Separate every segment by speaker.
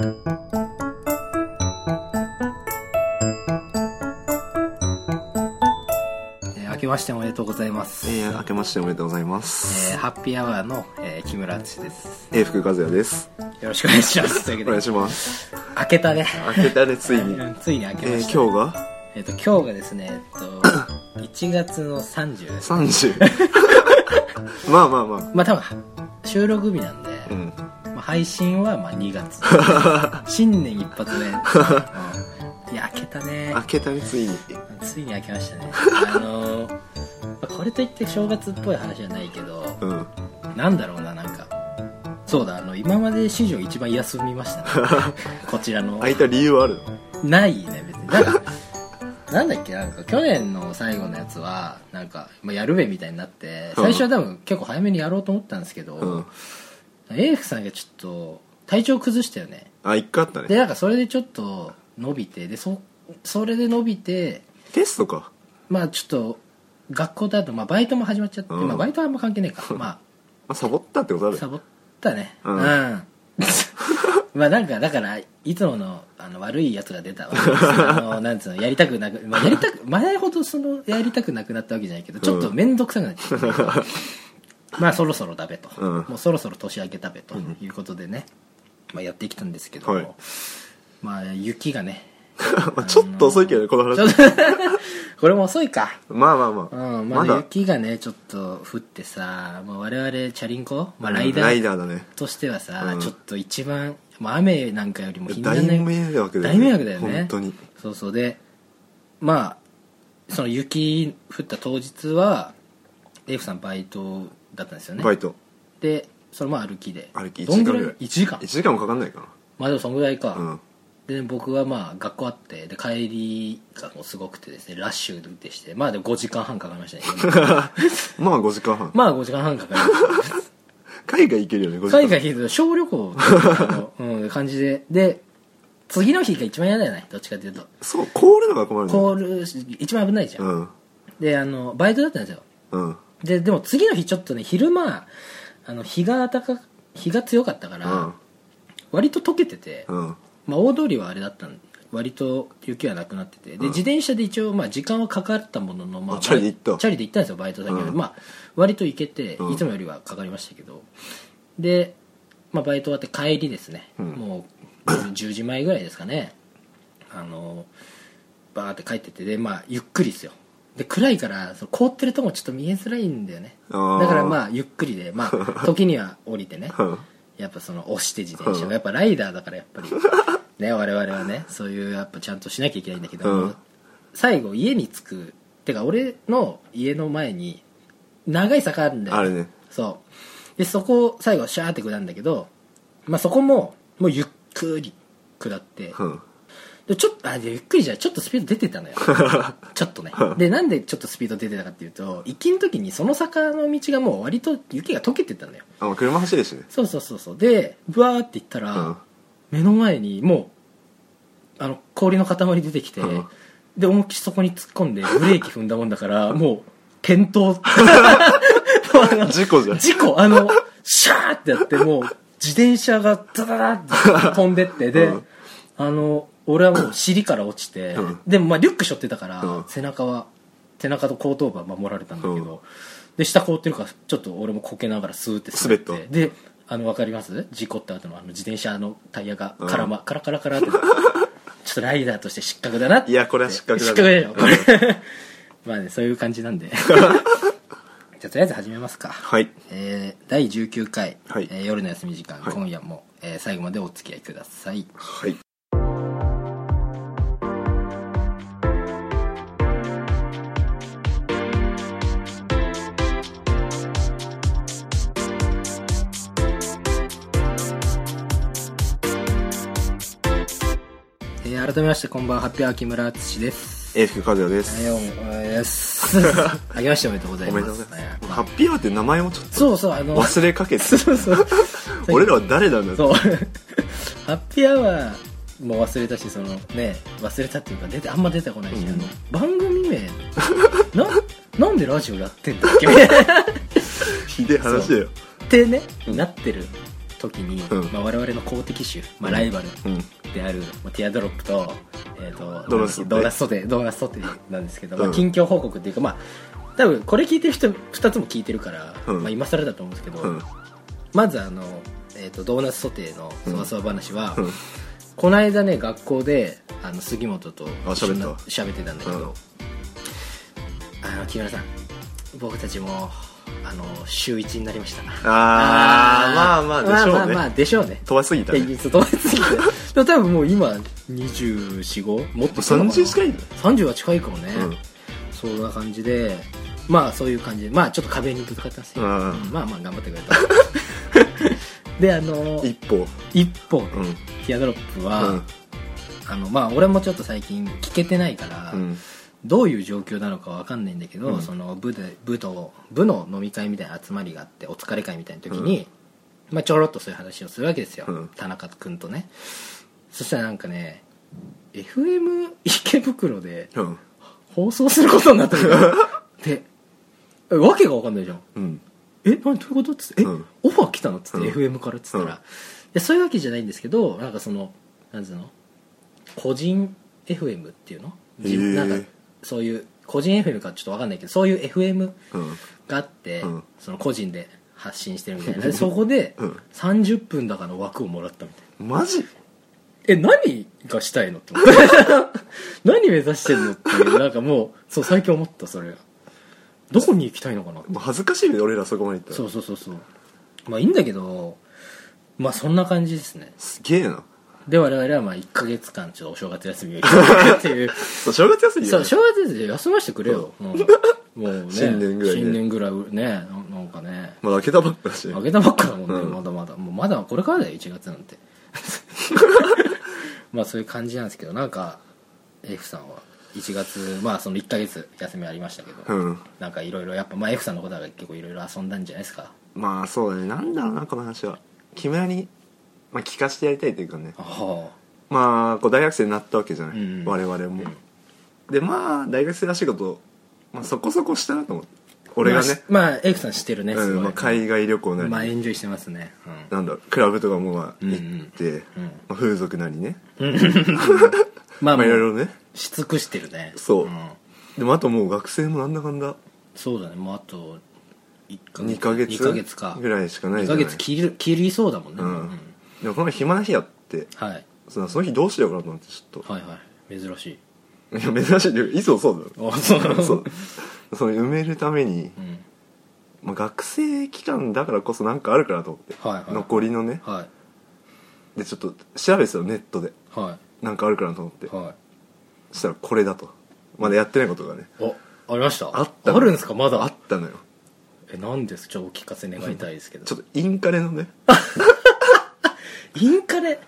Speaker 1: えー明けましておめでとうございます。
Speaker 2: えー、明けましておめでとうございます。
Speaker 1: えーハッピーアワーの、えー木村敦です。
Speaker 2: えー、福和也です。
Speaker 1: よろしくお願いします。というわけで、
Speaker 2: お願いします。
Speaker 1: 明けたね。
Speaker 2: 明けたね、ついに。
Speaker 1: うんついに明け
Speaker 2: えー、
Speaker 1: ました。
Speaker 2: 今日が？
Speaker 1: えっ、と、今日がですね、えっと、1月の30です。
Speaker 2: 30。まあまあまあ。
Speaker 1: まあ多分、収録日なんで、配信はまあ2月。新年一発目。うんいや、明けたね
Speaker 2: 明。けたね、ついに。
Speaker 1: ついに明けましたね。あの これといって正月っぽい話じゃないけど、
Speaker 2: うん。
Speaker 1: なんだろうな、なんか。そうだ、あの、今まで史上一番休みましたね。こちらの。
Speaker 2: 空いた理由はあるの？
Speaker 1: ないね、別に。なんか、なんだっけ、なんか、去年の最後のやつは、なんか、まあ、やるべみたいになって、
Speaker 2: うん
Speaker 1: 最初は多分結構早めにやろうと思ったんですけど、
Speaker 2: うん。
Speaker 1: エイフさんがちょっと、体調崩したよね。
Speaker 2: あ、一回あった
Speaker 1: で、
Speaker 2: ね。
Speaker 1: なんかそれでちょっと伸びて、で、そ、それで伸びて、
Speaker 2: テストか。
Speaker 1: まあちょっと、学校だと、まあバイトも始まっちゃって、
Speaker 2: うん
Speaker 1: まあバイトはあんま関係ないか。ま
Speaker 2: まあ、サボったってことあ
Speaker 1: あ、
Speaker 2: る
Speaker 1: サボったね。
Speaker 2: うん
Speaker 1: まあなんか、だから、いつもの、あの、悪いやつが出たわけです あの、なんつうの、やりたくなく、まあやりたく、前ほどその、やりたくなくなったわけじゃないけど、ちょっと面倒くさくなっちゃった。まあそろそろだべと。
Speaker 2: うん。
Speaker 1: もうそろそろ年明けだべということでね、まあやってきたんですけど。も、
Speaker 2: はい。
Speaker 1: まあ雪がね、
Speaker 2: ま あちょっと遅いけどね、この話。
Speaker 1: これも遅いか。
Speaker 2: まあまあまあ。
Speaker 1: うん、ま
Speaker 2: まだ、
Speaker 1: だ雪がねちょっと降ってさ、まあ、我々チャリンコ、まあ、ライダー。としてはさ、
Speaker 2: うん。
Speaker 1: ちょっと一番、まあ、雨なんかよりも
Speaker 2: 大迷惑だよ
Speaker 1: 大迷惑だよね。
Speaker 2: 本当に。
Speaker 1: そうそう。でまあその雪降った当日はレイフさんバイトだったんですよね
Speaker 2: バイト。
Speaker 1: でそれも歩きで
Speaker 2: 歩き1
Speaker 1: どんぐらい？
Speaker 2: 時間ぐらい。
Speaker 1: 1時間
Speaker 2: 1時間もかかんないか
Speaker 1: まあでもそんぐらいか、
Speaker 2: な。うん。
Speaker 1: で僕はまあ学校あってで帰りがもうすごくてですねラッシュでしてまあでも5時間半かかりましたね
Speaker 2: まあ5時間半。
Speaker 1: まあ5時間半かかりました
Speaker 2: 海外行けるよね、5時間
Speaker 1: 海外行くと小旅行の、うん、感じでで次の日が一番嫌だよねどっちかっていうと
Speaker 2: そう、凍るのが困るね。
Speaker 1: コールし一番危ないじゃん、
Speaker 2: うん。
Speaker 1: であのバイトだったんですよ
Speaker 2: うん。
Speaker 1: ででも次の日ちょっとね昼間あの日が暖か日が強かったから、
Speaker 2: うん。
Speaker 1: 割と溶けてて、
Speaker 2: うん。
Speaker 1: まあ、大通りはあれだったん割と雪はなくなっててで、
Speaker 2: うん。
Speaker 1: 自転車で一応、まあ、時間はかかったものの、まあ、
Speaker 2: あチャリで行った。
Speaker 1: チャリで行ったんですよバイト先まで、
Speaker 2: うん。
Speaker 1: まあ割と行けて、
Speaker 2: うん。
Speaker 1: いつもよりはかかりましたけど。で、まあ、バイト終わって帰りですね、
Speaker 2: うん。
Speaker 1: もう10時前ぐらいですかね。あのバーって帰っててでまあゆっくりですよで暗いからその凍ってるとこちょっと見えづらいんだよね。
Speaker 2: あー。
Speaker 1: だからまあゆっくりでまあ 時には降りてね。
Speaker 2: うん。
Speaker 1: やっぱその押して自転車やっぱライダーだからやっぱり。ね我々はねそういうやっぱちゃんとしなきゃいけないんだけど、
Speaker 2: うん。
Speaker 1: 最後家に着く。てか俺の家の前に長い坂あるんだよ
Speaker 2: あれね。
Speaker 1: そう。でそこを最後シャーって下るんだけどまあそこももうゆっくり下って
Speaker 2: うん。
Speaker 1: でちょっとあでゆっくりじゃちょっとスピード出てたのよ。ちょっとね。でなんでちょっとスピード出てたかっていうと行きの時にその坂の道がもう割と雪が溶けてたのよ。
Speaker 2: あ、まあ車走るしね。
Speaker 1: そうそうそうそう。でブワーって行ったら、
Speaker 2: うん。
Speaker 1: 目の前にもうあの氷の塊出てきて、
Speaker 2: うん。
Speaker 1: で思いっきりそこに突っ込んでブレーキ踏んだもんだからもう転倒。
Speaker 2: 事故じゃん。
Speaker 1: 事故。あのシャーってやってもう自転車がダダダって飛んでってで、
Speaker 2: うん。
Speaker 1: あの俺はもう尻から落ちて、
Speaker 2: うん。
Speaker 1: でもまあリュック背負ってたから、
Speaker 2: うん。
Speaker 1: 背中は背中と後頭部は守られたんだけど、
Speaker 2: うん。
Speaker 1: で下凍ってるからちょっと俺もこけながらスーって滑って
Speaker 2: 滑っ
Speaker 1: であの分かります？事故った後のあの自転車のタイヤが
Speaker 2: うん。
Speaker 1: カラマ、カラカラカラって。ちょっとライダーとして失格だなって。
Speaker 2: いやこれは失格だね。
Speaker 1: 失格でしょこれ。まあねそういう感じなんで。じゃあとりあえず始めますか。
Speaker 2: はい。
Speaker 1: えー第19回、
Speaker 2: はい。
Speaker 1: えー夜の休み時間、
Speaker 2: はい。
Speaker 1: 今夜も、えー最後までお付き合いください。
Speaker 2: はい。
Speaker 1: えー改めましてこんばんはハッピーア村敦です。
Speaker 2: えー、福和也です。
Speaker 1: はいお願いします。あげましておめでとうござい
Speaker 2: お
Speaker 1: ます。
Speaker 2: ハッピーアワーって名前もちょっ
Speaker 1: そうそうあの
Speaker 2: と忘れかけて。
Speaker 1: そうそう。
Speaker 2: 俺らは誰なんだ
Speaker 1: そう。ハッピーアワーも忘れたしそのね忘れたっていうか出てあんま出てこないし、
Speaker 2: うん。
Speaker 1: あの番組名な なんでラジオやってんだっけ？みたいな
Speaker 2: ひでえ話だよ。
Speaker 1: ってねなってる時に、
Speaker 2: うん。
Speaker 1: まあ、我々の公的種、まあ、ライバル
Speaker 2: うん。
Speaker 1: である、まあ、ティアドロップと,、えー、と
Speaker 2: ドーナツソテー
Speaker 1: ドーナツソテードーナツソテーなんですけど、まあ、
Speaker 2: うん
Speaker 1: 近況報告っていうかまあ多分これ聞いてる人2つも聞いてるから、
Speaker 2: うん。
Speaker 1: まあ、今更だと思うんですけど、
Speaker 2: うん。
Speaker 1: まずあの、えー、とドーナツソテーのそわそわ話は、
Speaker 2: うん。
Speaker 1: この間ね学校であの杉本と一緒ってたんだけど、
Speaker 2: うん。
Speaker 1: あの木村さん僕たちもあの週1になりました。
Speaker 2: あーまあまあでしょうね。
Speaker 1: まあまあまあでしょうね。
Speaker 2: 飛ばしすぎた
Speaker 1: 飛ばしすぎて。でも多分もう今245もっと
Speaker 2: 30近いんだ。よ
Speaker 1: 30は近いかもね、
Speaker 2: うん。
Speaker 1: そんな感じでまあそういう感じで。まあちょっと壁にぶつかったんですよ、
Speaker 2: うん。
Speaker 1: うんまあまあ頑張ってくれた であの
Speaker 2: 一歩。
Speaker 1: 一方で、
Speaker 2: うん。
Speaker 1: ティアドロップは、
Speaker 2: うん。
Speaker 1: あのまあ俺もちょっと最近聞けてないから、
Speaker 2: うん
Speaker 1: どういう状況なのかわかんないんだけど、
Speaker 2: うん。
Speaker 1: その部で部と部の飲み会みたいな集まりがあってお疲れ会みたいな時に、まあ、ちょろっとそういう話をするわけですよ、
Speaker 2: うん。
Speaker 1: 田中君とね。そしたらなんかね FM 池袋で
Speaker 2: うん。
Speaker 1: 放送することになったのよ。でえわけがわかんないじゃん。
Speaker 2: うん。
Speaker 1: え何どういうことっつって？え、
Speaker 2: うん。
Speaker 1: オファー来たのっつって、
Speaker 2: うん。
Speaker 1: FM からっつったら、
Speaker 2: うん。
Speaker 1: いやそういうわけじゃないんですけどなんかそのなんつうの？個人 FM っていうの？
Speaker 2: ー。
Speaker 1: なんかそういう個人 FM かちょっとわかんないけどそういう FM
Speaker 2: うん。
Speaker 1: があって、
Speaker 2: うん。
Speaker 1: その個人で発信してるみたいな。でそこで
Speaker 2: うん。
Speaker 1: 30分だかの枠をもらったみたいな。
Speaker 2: マジ？
Speaker 1: え何がしたいのって思って 何目指してんのっていうなんかもうそう最近思ったそれどこに行きたいのかな。って
Speaker 2: 恥ずかしいよね俺らそこまで行ったら。
Speaker 1: そうそうそうそう。まあいいんだけどまあそんな感じですね。
Speaker 2: すげえな
Speaker 1: で我々はまあ1ヶ月間ちょっとお正月休みをいただく っていう。
Speaker 2: そう正月休み
Speaker 1: そう
Speaker 2: よ
Speaker 1: 正月で休ませてくれよ、うん。もうね。
Speaker 2: 新年ぐらいね。
Speaker 1: 新年ぐらいねななんかね。
Speaker 2: まだ開けたばっかだし。
Speaker 1: あげたばっかだもんね、
Speaker 2: うん。
Speaker 1: まだまだ。もうまだこれからだよ1月なんて。まあそういう感じなんですけどなんか F さんは1月まあその1ヶ月休みありましたけど、
Speaker 2: うん。
Speaker 1: なんかいろいろやっぱまあ F さんのことは結構いろいろ遊んだんじゃないですか？
Speaker 2: まあそうだね。なんだろうなこの話は。木村に、まあ、聞かせてやりたいというかね。
Speaker 1: あ。
Speaker 2: まあこう大学生になったわけじゃない、
Speaker 1: うんうん。
Speaker 2: 我々も、でまあ大学生らしいこと、まあ、そこそこしたなと思って。俺がね、
Speaker 1: まあ、まあ F さん知ってるねすごい、
Speaker 2: うんまあ、海外旅行なり、
Speaker 1: まあエンジョイしてますね。
Speaker 2: なんだろうクラブとかもまあ
Speaker 1: うんうん。
Speaker 2: 行って、
Speaker 1: うん。
Speaker 2: まあ、風俗なりね、
Speaker 1: うん。まあ
Speaker 2: まあいろいろね。
Speaker 1: し尽くしてるね。
Speaker 2: そう。ん。でもあともう学生もなんだかんだ。
Speaker 1: そうだね。もうあと1ヶ
Speaker 2: 2ヶ月
Speaker 1: 2ヶ月か。
Speaker 2: ぐらいしかない
Speaker 1: 2
Speaker 2: じゃない。
Speaker 1: ヶ月切る切りそうだもんね、
Speaker 2: うん。
Speaker 1: うん
Speaker 2: でもこの前暇な日やって
Speaker 1: はい。
Speaker 2: そのその日どうしようかなと思ってちょっと。
Speaker 1: はいはい。珍しい。
Speaker 2: いや珍しい。いつもそうだよ。
Speaker 1: あそう。
Speaker 2: そう。その埋めるために、
Speaker 1: うん。
Speaker 2: まあ、学生期間だからこそなんかあるかなと思って、
Speaker 1: はいはい。
Speaker 2: 残りのね。
Speaker 1: はい。
Speaker 2: でちょっと調べてたよネットで。
Speaker 1: は
Speaker 2: なんかあるかなと思って。
Speaker 1: いはい。
Speaker 2: そしたらこれだと。まだやってないことがね。
Speaker 1: おありました？
Speaker 2: あったの。
Speaker 1: あるんですか？まだ？
Speaker 2: あったのよ。
Speaker 1: え何です？ちょっとお聞かせ願いたいですけど。
Speaker 2: ちょっとインカレのね
Speaker 1: インカレ。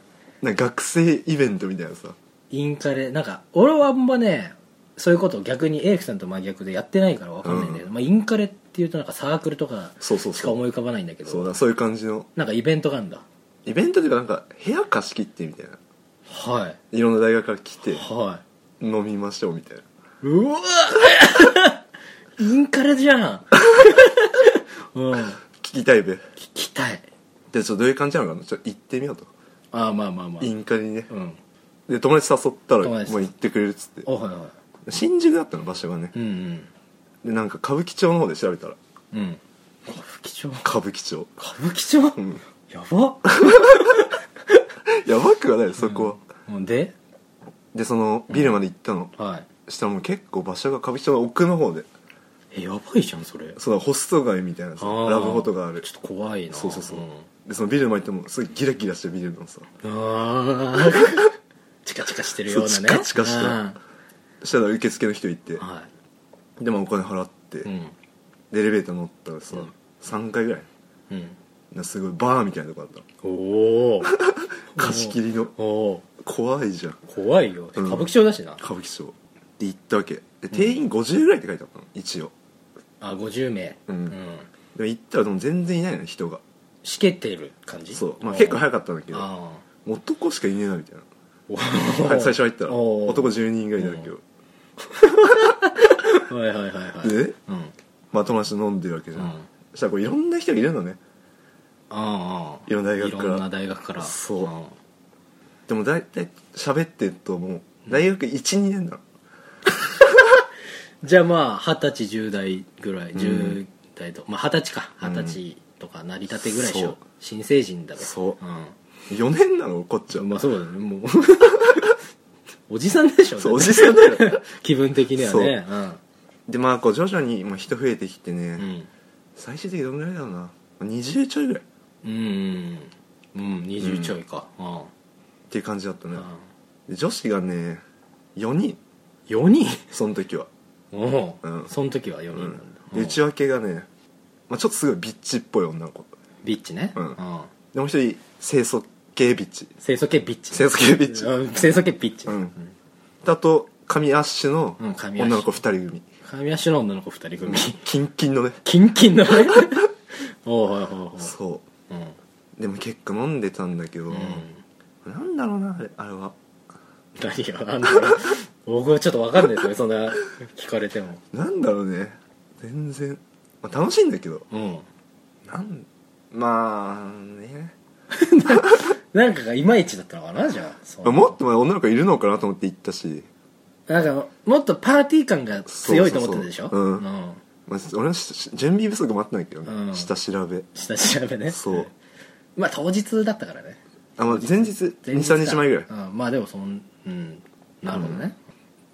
Speaker 2: なんか学生イベントみたいなさ。
Speaker 1: インカレ。なんか俺はあんまねそういうことを逆にエイクさんと真逆でやってないから分かんないんだけど、まあ、インカレっていうとなんかサークルとか
Speaker 2: そうそうそう。
Speaker 1: しか思い浮かばないんだけど
Speaker 2: そうだそういう感じの。
Speaker 1: なんかイベントがあるんだ。
Speaker 2: イベントっていうかなんか部屋貸し切ってみたいな。
Speaker 1: はい。
Speaker 2: いろんな大学から来て
Speaker 1: は
Speaker 2: 飲みましょうみたいな。い
Speaker 1: うわ インカレじゃん。うん。聞
Speaker 2: 聞きたいべ。
Speaker 1: きたい
Speaker 2: でちょっとどういう感じなのかな？ちょっと行ってみようと。
Speaker 1: ああまあまあまあ。
Speaker 2: インカレにね。
Speaker 1: うん。
Speaker 2: で友達誘ったらもう行ってくれるっつって。
Speaker 1: おはいは
Speaker 2: 新宿だったの場所がね。
Speaker 1: いうん。
Speaker 2: でなんか歌舞伎町の方で調べたら。
Speaker 1: うん。うん歌舞伎町？
Speaker 2: 歌舞伎町。
Speaker 1: 歌舞伎町、
Speaker 2: うん。
Speaker 1: やば。
Speaker 2: やばくはないそこは、
Speaker 1: もうで？
Speaker 2: でそのビルまで行ったの、
Speaker 1: はい。
Speaker 2: したらもう結構場所が歌舞伎町の奥の方で。
Speaker 1: えやばいじゃんそれ。
Speaker 2: そのホスト街みたいなさ
Speaker 1: あー。
Speaker 2: ラブホとかある。
Speaker 1: ちょっと怖いな。
Speaker 2: そうそうそう、
Speaker 1: ん
Speaker 2: でそのビルまで行ってもすごいギラギラしてるビルのさ。
Speaker 1: あー。チカチカしてるようなね。
Speaker 2: チカチカした
Speaker 1: うん。
Speaker 2: そしたら受付の人行って。
Speaker 1: は
Speaker 2: でまあお金払って、
Speaker 1: いうん。
Speaker 2: でエレベーター乗ったらさ、
Speaker 1: うん。
Speaker 2: 3階ぐらい。
Speaker 1: うん。
Speaker 2: なすごいバーみたいなとこあったの。
Speaker 1: おお
Speaker 2: 貸し切りの。
Speaker 1: おお
Speaker 2: 怖いじゃん。
Speaker 1: 怖いよ、
Speaker 2: うん。
Speaker 1: 歌舞伎町だしな。
Speaker 2: 歌舞伎町。で行ったわけ。で定員50ぐらいって書いてあったの一応。
Speaker 1: あ50名。
Speaker 2: うん。で行ったらでも全然いないの人が
Speaker 1: しけてる感じ？
Speaker 2: そう、まあ、結構早かったんだけど。
Speaker 1: あ
Speaker 2: 男しかいねえなみたいな。最初入ったら。男10人ぐらいいたんだけど。
Speaker 1: はいはいはいはい。
Speaker 2: で
Speaker 1: うん。
Speaker 2: まあ友達と飲んでるわけじゃん、
Speaker 1: うん。
Speaker 2: そしたらこういろんな人がいるのね。
Speaker 1: ああ
Speaker 2: いろんな大学から。
Speaker 1: いろんな大学から。
Speaker 2: そう。ん。でも大体喋ってるともう。大学12年だろ
Speaker 1: じゃあまあ二十歳10代ぐらい。
Speaker 2: ん。
Speaker 1: 10代と、まあ二十歳か。
Speaker 2: うん
Speaker 1: 二十歳とか成り立てぐらいでしょ、
Speaker 2: そう。
Speaker 1: 新成人だべ
Speaker 2: そう。4年なのこっちは、
Speaker 1: うんまあそうだね。もう。おじさんでしょ
Speaker 2: そうおじさんだよ。
Speaker 1: 気分的にはね。
Speaker 2: でまあこう徐々にまあ人増えてきてね、
Speaker 1: うん。うん
Speaker 2: 最終的にどのぐらいだろうな。20ちょいぐらい。っ
Speaker 1: うんうん。20ちょいか、うん。
Speaker 2: ていう感じだったね、女子がね4人。
Speaker 1: 4人？
Speaker 2: その時は、
Speaker 1: おお、
Speaker 2: うん。
Speaker 1: その時は4人なんだ、
Speaker 2: で内訳がね、まあ、ちょっとすごいビッチっぽい女の子。
Speaker 1: ビッチね、
Speaker 2: うん。でもう一人清楚系ビッチ。
Speaker 1: 清楚系ビッチ。
Speaker 2: 清楚系ビッチ。
Speaker 1: うん。清楚系ビッチ、
Speaker 2: うん。あと神アッシュの
Speaker 1: うん神アッシュ。
Speaker 2: 女の子2人組。
Speaker 1: 神足の女の子2人組。
Speaker 2: キンキンのね。
Speaker 1: キンキンのね。おうはいはいはい
Speaker 2: そう。
Speaker 1: うん。
Speaker 2: でも結構飲んでたんだけど、
Speaker 1: うん。
Speaker 2: なんだろうなあれあれは。
Speaker 1: 何があんだろう。僕はちょっと分かんないですよそんな聞かれても。
Speaker 2: なんだろうね。全然、まあ、楽しいんだけど。
Speaker 1: うん。
Speaker 2: なんまあね。
Speaker 1: なんかがいまいちだったのかなじゃあ。そう。
Speaker 2: もっと前女の子いるのかなと思って行ったし、
Speaker 1: なんかもっとパーティー感が強いと思ってたでしょ？
Speaker 2: そうそうそう。うん。
Speaker 1: うん。
Speaker 2: まあ、俺のし準備不足もあったんだけどね、
Speaker 1: うん。
Speaker 2: 下調べ。
Speaker 1: 下調べね。
Speaker 2: そう。
Speaker 1: まあ当日だったからね。
Speaker 2: あ、まあ、前日。
Speaker 1: 前日か
Speaker 2: 23日前ぐらい。
Speaker 1: うん、まあでもそんうん。なるほどね。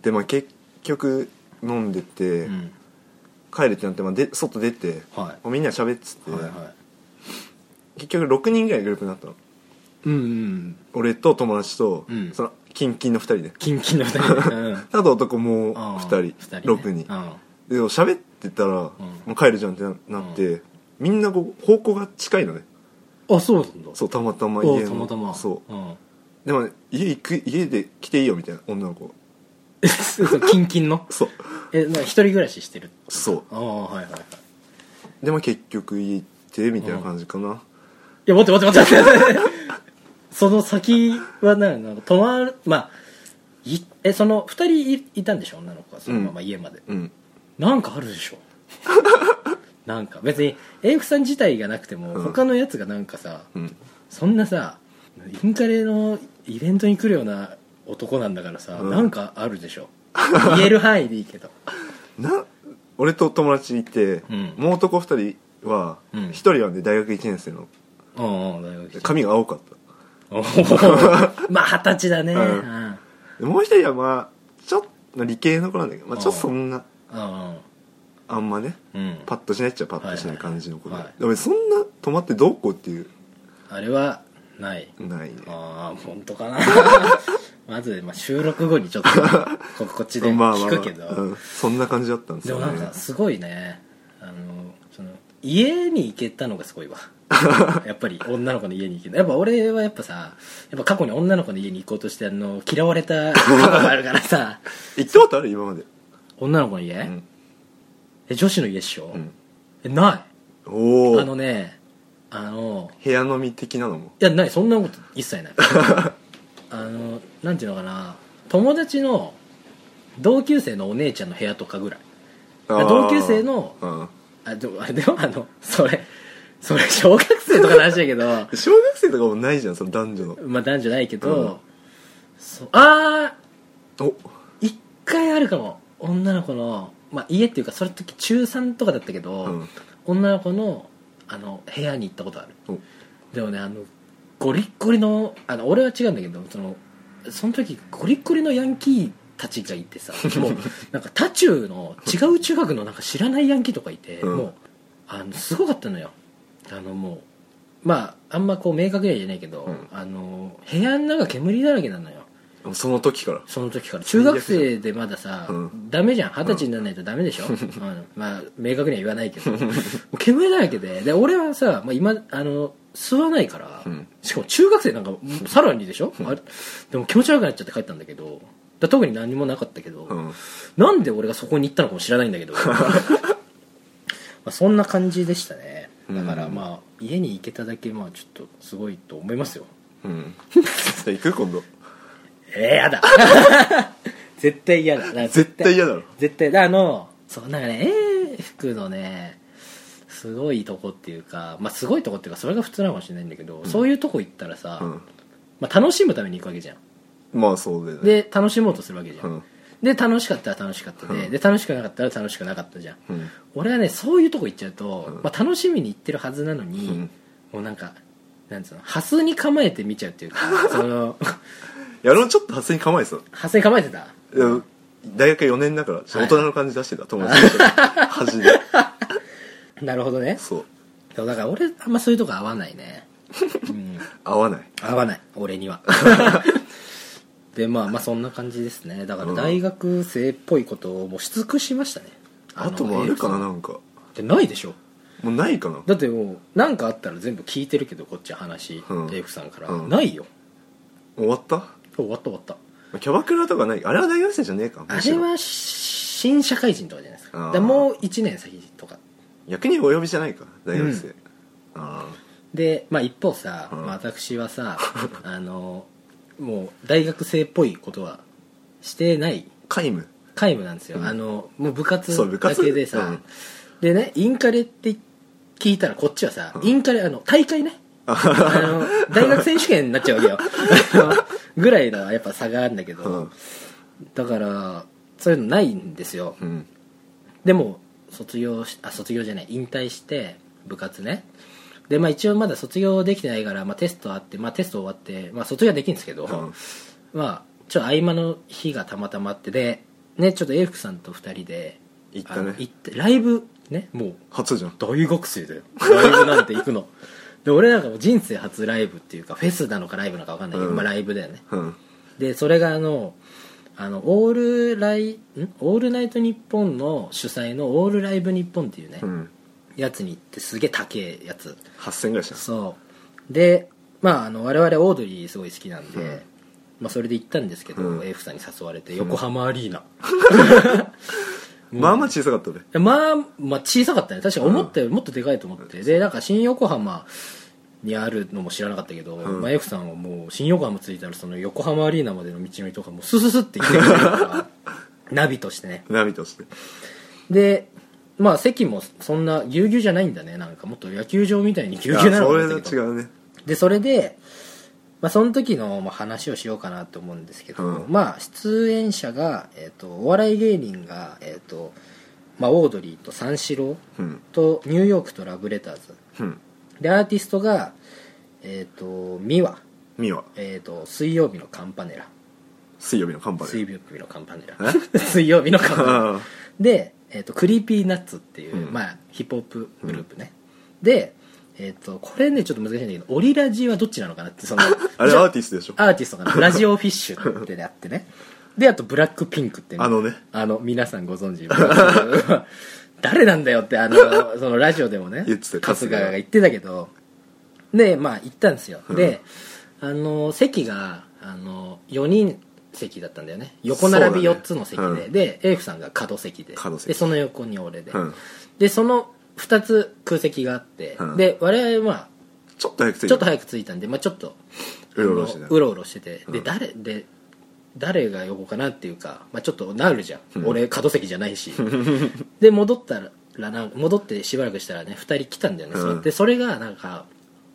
Speaker 2: でまあ結局飲んでて、
Speaker 1: うん、
Speaker 2: 帰るってなって、まあ、で外出て、
Speaker 1: は
Speaker 2: もうみんなで喋っつって、
Speaker 1: いはいはい。
Speaker 2: 結局6人ぐらいグループになったの。
Speaker 1: うんうん
Speaker 2: 俺と友達と、
Speaker 1: うん。
Speaker 2: そのキンキンの2人で。
Speaker 1: キンキンの二人で。うん。
Speaker 2: あと男もう
Speaker 1: うん。
Speaker 2: 2人
Speaker 1: 二人ね。
Speaker 2: 6人。
Speaker 1: うん。
Speaker 2: で喋ってたら、もう帰るじゃんってななって、みんなこう方向が近いのね。
Speaker 1: あそうなんだ。
Speaker 2: そうたまたま
Speaker 1: お
Speaker 2: 家の。
Speaker 1: たまたま。
Speaker 2: そう。
Speaker 1: うん。
Speaker 2: でもね家行く家で来ていいよみたいな女の子
Speaker 1: そ うキンキンの？
Speaker 2: そう。
Speaker 1: えな一人暮らししてる？
Speaker 2: そ
Speaker 1: ああはいはいはい。いう
Speaker 2: でも結局家行ってみたいな感じかな、
Speaker 1: や待って待って待って待って。その先はななんか泊まるまあいえその二人いいたんでしょ？女の子はそのまま家まで、
Speaker 2: うん。
Speaker 1: なんかあるでしょ？なんか別に英福さん自体がなくても、
Speaker 2: うん。
Speaker 1: 他のやつがなんかさ
Speaker 2: うん。
Speaker 1: そんなさインカレのイベントに来るような男なんだからさ、
Speaker 2: うん。
Speaker 1: なんかあるでしょ。言える範囲でいいけど。
Speaker 2: な俺と友達いて、
Speaker 1: うん。
Speaker 2: もう男2人は
Speaker 1: うん。
Speaker 2: 1人はね大学1年生の。
Speaker 1: うんうん大学生。
Speaker 2: 髪が青かっ
Speaker 1: おー。まあ二十歳だね。
Speaker 2: うん。
Speaker 1: うん。
Speaker 2: たでもう1人はまあちょっと理系の子なんだけど、まあ、ちょっとそんな
Speaker 1: うん
Speaker 2: あんまね
Speaker 1: うん。
Speaker 2: パッとしないっちゃパッとしない感じの子で、
Speaker 1: はい。はいはい
Speaker 2: でもそんな泊まってどうこうっていう。
Speaker 1: あれはない。
Speaker 2: ないね。
Speaker 1: ああ本当かな まず、まあ、収録後にちょっと ここっちで
Speaker 2: まあまあ、まあ。
Speaker 1: 聞くけど、
Speaker 2: うん、そんな感じだったんです
Speaker 1: でも
Speaker 2: よね
Speaker 1: なんかすごいね。あのその家に行けたのがすごいわ。やっぱり女の子の家に行けた。やっぱ俺はやっぱさやっぱ過去に女の子の家に行こうとしてあの嫌われた過去があるからさ。
Speaker 2: 行ったことある？今まで、
Speaker 1: 女の子の家、
Speaker 2: うん。
Speaker 1: え女子の家っしょ、
Speaker 2: うん。
Speaker 1: えない。
Speaker 2: おお
Speaker 1: あのねあの
Speaker 2: 部屋飲み的なのも？
Speaker 1: いやない。そんなこと一切ない あのなんていうのかな。友達の同級生のお姉ちゃんの部屋とかぐらい。同級生の
Speaker 2: うん。
Speaker 1: あでもあでもあのそれそれ小学生とかの話だけど。
Speaker 2: 小学生とかもないじゃんその男女の。
Speaker 1: まあ男女ないけど、
Speaker 2: うん。
Speaker 1: そうああ
Speaker 2: お。
Speaker 1: 一回あるかも。女の子の、まあ、家っていうかそれ時中3とかだったけど、
Speaker 2: うん。
Speaker 1: 女の子のあの部屋に行ったことある。
Speaker 2: お。
Speaker 1: でもねあのゴリッゴリのあの俺は違うんだけどそのその時ゴリッゴリのヤンキーたちがいてさ もうなんか他中の違う中学のなんか知らないヤンキーとかいて、
Speaker 2: うん。
Speaker 1: もうあのすごかったのよ。あのもうまああんまこう明確には言えないけど、
Speaker 2: うん。
Speaker 1: あの部屋の中煙だらけなのよ。
Speaker 2: その時から。
Speaker 1: その時から。中学生でまださ、
Speaker 2: うん。
Speaker 1: ダメじゃん。二十歳にならないとダメでしょ、うん。まあ明確には言わないけど。もう煙だらけで。で俺はさ、まあ、今あの吸わないから、
Speaker 2: うん。
Speaker 1: しかも中学生なんかさらにでしょ、あれ？でも気持ち悪くなっちゃって帰ったんだけどだ特に何もなかったけど、
Speaker 2: うん。
Speaker 1: なんで俺がそこに行ったのかも知らないんだけど まあそんな感じでしたね。だから
Speaker 2: うん
Speaker 1: まあ家に行けただけまあちょっとすごいと思いますよ。
Speaker 2: うん。行く？今度。
Speaker 1: えー、やだ。絶対嫌だ。だ
Speaker 2: 絶対嫌だろ。
Speaker 1: 絶対あのそうなんかね英服のねすごいとこっていうかまあすごいとこっていうかそれが普通なのかもしれないんだけど、そういうとこ行ったらさ、
Speaker 2: うん。
Speaker 1: まあ、楽しむために行くわけじゃん。
Speaker 2: まあそうだよね。
Speaker 1: で楽しもうとするわけじゃん、
Speaker 2: うん。
Speaker 1: で楽しかったら楽しかったで,、
Speaker 2: うん。
Speaker 1: で楽しくなかったら楽しくなかったじゃん、
Speaker 2: うん。
Speaker 1: 俺はねそういうとこ行っちゃうと、
Speaker 2: うん。
Speaker 1: まあ、楽しみに行ってるはずなのに、
Speaker 2: うん。
Speaker 1: もうなんかなんつうのハスに構えて見ちゃうっていうか その
Speaker 2: いや俺もちょっと発声に構えてた。
Speaker 1: ハスに構えてた。
Speaker 2: 大学4年だから大人の感じ出してた、友達と恥で
Speaker 1: なるほどね。
Speaker 2: そう。
Speaker 1: そうだから俺あんまそういうとこ合わないね、うん、
Speaker 2: 合わない。
Speaker 1: 合わない。俺には。でまあまあそんな感じですね。だから大学生っぽいことをもうし尽くしましたね。
Speaker 2: あともあるかな
Speaker 1: の
Speaker 2: なんか。
Speaker 1: でないでしょ。
Speaker 2: もうないかな。
Speaker 1: だってもう何かあったら全部聞いてるけどこっち話、
Speaker 2: うん。
Speaker 1: エイフさんから、
Speaker 2: うん。
Speaker 1: ないよ。
Speaker 2: 終わった？
Speaker 1: 終わった終わった。
Speaker 2: キャバクラとかない。あれは大学生じゃねえか。むしろ。
Speaker 1: あれは新社会人とかじゃないですか。
Speaker 2: あー。
Speaker 1: だからもう1年先とか
Speaker 2: 逆にお呼びじゃないか。大学生、あ
Speaker 1: で、まあ、一方さ、
Speaker 2: うん。
Speaker 1: まあ、私はさ あのもう大学生っぽいことはしてない。
Speaker 2: あ皆無。
Speaker 1: 皆無なんですよ、
Speaker 2: うん。
Speaker 1: あのもう部活だけでさ、
Speaker 2: うん。
Speaker 1: でねインカレって聞いたらこっちはさ、
Speaker 2: うん。
Speaker 1: インカレあの大会ね。あの大学選手権になっちゃうわけよ。ぐらいのやっぱ差があるんだけど、
Speaker 2: うん。
Speaker 1: だからそういうのないんですよ。
Speaker 2: うん。
Speaker 1: でも卒業しあ卒業じゃない引退して部活ね。でまあ一応まだ卒業できてないから、まあ、テストあって、まあ、テスト終わって、まあ、卒業はできるんですけど、
Speaker 2: うん。
Speaker 1: まあちょっと合間の日がたまたまあってでねちょっと英福さんと2人で
Speaker 2: 行ったね。
Speaker 1: 行ってライブねもう
Speaker 2: 初じゃん。
Speaker 1: 大学生だよライブなんて行くの。で俺なんかもう人生初ライブっていうかフェスなのかライブなのか分かんないけど、
Speaker 2: うん。
Speaker 1: まあ、ライブだよね。
Speaker 2: うん。
Speaker 1: でそれがあのあのオールライん？オールナイトニッポンの主催のオールライブニッポンっていうね、
Speaker 2: うん。
Speaker 1: やつに行ってすげえ高えやつ。
Speaker 2: 8000ぐらいした。
Speaker 1: そう。でまああの我々オードリーすごい好きなんで、
Speaker 2: うん。
Speaker 1: まあ、それで行ったんですけど、
Speaker 2: うん。
Speaker 1: AF さんに誘われて横浜アリーナ、
Speaker 2: まあまあ小さかったね。
Speaker 1: いやまあ、まあ小さかったね。確か思ったよりもっとでかいと思って、でなんか新横浜にあるのも知らなかったけど、
Speaker 2: うん。
Speaker 1: まあ、F さんはもう新横浜着いたらその横浜アリーナまでの道のりとかもうスススって行ってくれるから ナビとしてね。
Speaker 2: ナビとして。
Speaker 1: でまあ席もそんなぎゅうぎゅうじゃないんだねなんか。もっと野球場みたいにぎゅうぎゅうなの
Speaker 2: あそれ
Speaker 1: かと思ったけど。
Speaker 2: は違うね。
Speaker 1: でそれで、まあ、その時のまあ話をしようかなと思うんですけど、
Speaker 2: うん。
Speaker 1: まあ出演者が、えー、とお笑い芸人が、えーとまあ、オードリーと三四郎
Speaker 2: うん。
Speaker 1: とニューヨークとラブレターズ
Speaker 2: うん
Speaker 1: でアーティストがえっ、と
Speaker 2: miwa、miwa。
Speaker 1: えー、と水曜日のカンパネラ。
Speaker 2: 水曜日のカンパネ
Speaker 1: 水曜日のカンパネラ。水曜日のカンパネラ。
Speaker 2: あ
Speaker 1: で、えー、と Creepy Nuts っていう、
Speaker 2: うん。
Speaker 1: まあ、ヒップホップグループね、で、えー、とこれねちょっと難しいんだけどオリラジはどっちなのかなってその
Speaker 2: あれアーティストでしょ？
Speaker 1: アーティストかな。ラジオフィッシュってであってね。であとブラックピンクって
Speaker 2: あのね。
Speaker 1: あの皆さんご存知 誰なんだよってあの そのラジオでもね
Speaker 2: 言ってた
Speaker 1: 春日が言ってたけど。でまあ行ったんですよ、であの席があの4人席だったんだよね。横並び
Speaker 2: そうだね
Speaker 1: 4つの席で、
Speaker 2: うん。
Speaker 1: で A フさんが角席で。でその横に俺で、
Speaker 2: うん。
Speaker 1: でその2つ空席があって、
Speaker 2: うん。
Speaker 1: で我々は
Speaker 2: ちょっと早く着いた。
Speaker 1: ちょっと早く着いたんで、まあ、ちょっと
Speaker 2: うろうろして
Speaker 1: てて、で
Speaker 2: うん。
Speaker 1: 誰？で誰が横かなっていうか、まあ、ちょっとなるじゃん、
Speaker 2: うん。
Speaker 1: 俺角席じゃないし。で戻ったらな戻ってしばらくしたらね2人来たんだよね、
Speaker 2: うん。
Speaker 1: でそれがなんか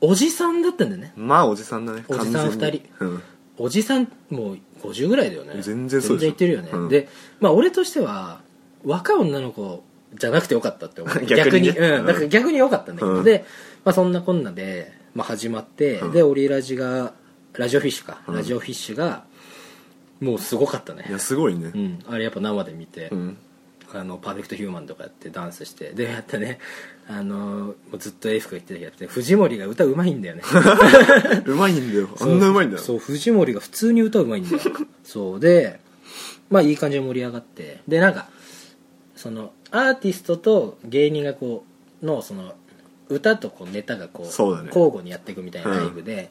Speaker 1: おじさんだったんだよね。
Speaker 2: まあおじさんだね
Speaker 1: おじさん
Speaker 2: 完全に。
Speaker 1: 二人。
Speaker 2: うん。
Speaker 1: おじさんもう50ぐらいだよね。
Speaker 2: 全然そう
Speaker 1: 全然いってるよね、
Speaker 2: うん。
Speaker 1: でまあ俺としては若い女の子じゃなくてよかったって思う。
Speaker 2: 逆にね。
Speaker 1: うん、だから逆によかったんだけど、
Speaker 2: うん。
Speaker 1: で、まあ、そんなこんなで、まあ、始まって、
Speaker 2: うん。
Speaker 1: でオリラジがラジオフィッシュか、
Speaker 2: うん。
Speaker 1: ラジオフィッシュがもうすごかったね。
Speaker 2: いやすごいね。
Speaker 1: うん、あれやっぱ生で見て、
Speaker 2: うん。
Speaker 1: あのパーフェクトヒューマンとかやってダンスしてでやったねあのもうずっと A 服が言ってたけどやって藤森が歌うまいんだよね。
Speaker 2: うまいんだよ。あんなうまいんだよ。
Speaker 1: そう藤森が普通に歌うまいんだよ。そうでまあいい感じで盛り上がってでなんかそのアーティストと芸人がこうのその歌とこうネタがこう
Speaker 2: ね。
Speaker 1: 交互にやっていくみたいなライブで、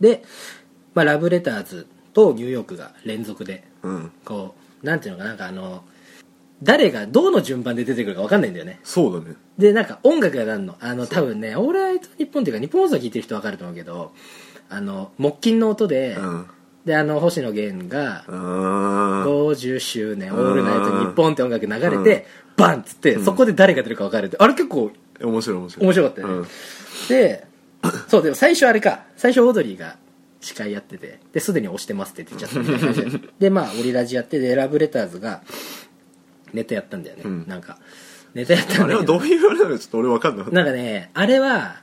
Speaker 1: で、まあ、ラブレターズとニューヨークが連続で
Speaker 2: うん。
Speaker 1: こうなんていうのかななんかあの誰がどの順番で出てくるか分かんないんだよね。
Speaker 2: そうだね。
Speaker 1: でなんか音楽がなんの。あの多分ね「オールライトニッポン」っていうか日本放送聞いてる人分かると思うけどあの木琴の音で、
Speaker 2: うん。
Speaker 1: であの星野源が
Speaker 2: あー。
Speaker 1: 50周年オールナイト
Speaker 2: うん
Speaker 1: ニッポンって音楽流れてバンっつって、そこで誰が出るか分かるって。あれ結構
Speaker 2: 面白い面白い。
Speaker 1: 面白かったよね、
Speaker 2: うん。
Speaker 1: でそうでも最初あれか。最初オードリーが司会やっててですでに押してますって言っちゃったみたいな感じで。でまあオリラジやってでラブレターズがネタやったんだよね、
Speaker 2: うん。
Speaker 1: なんかネタやったんだけど。
Speaker 2: あれはどういうあれなのかちょっと俺分かんなかった。
Speaker 1: なんかねあれは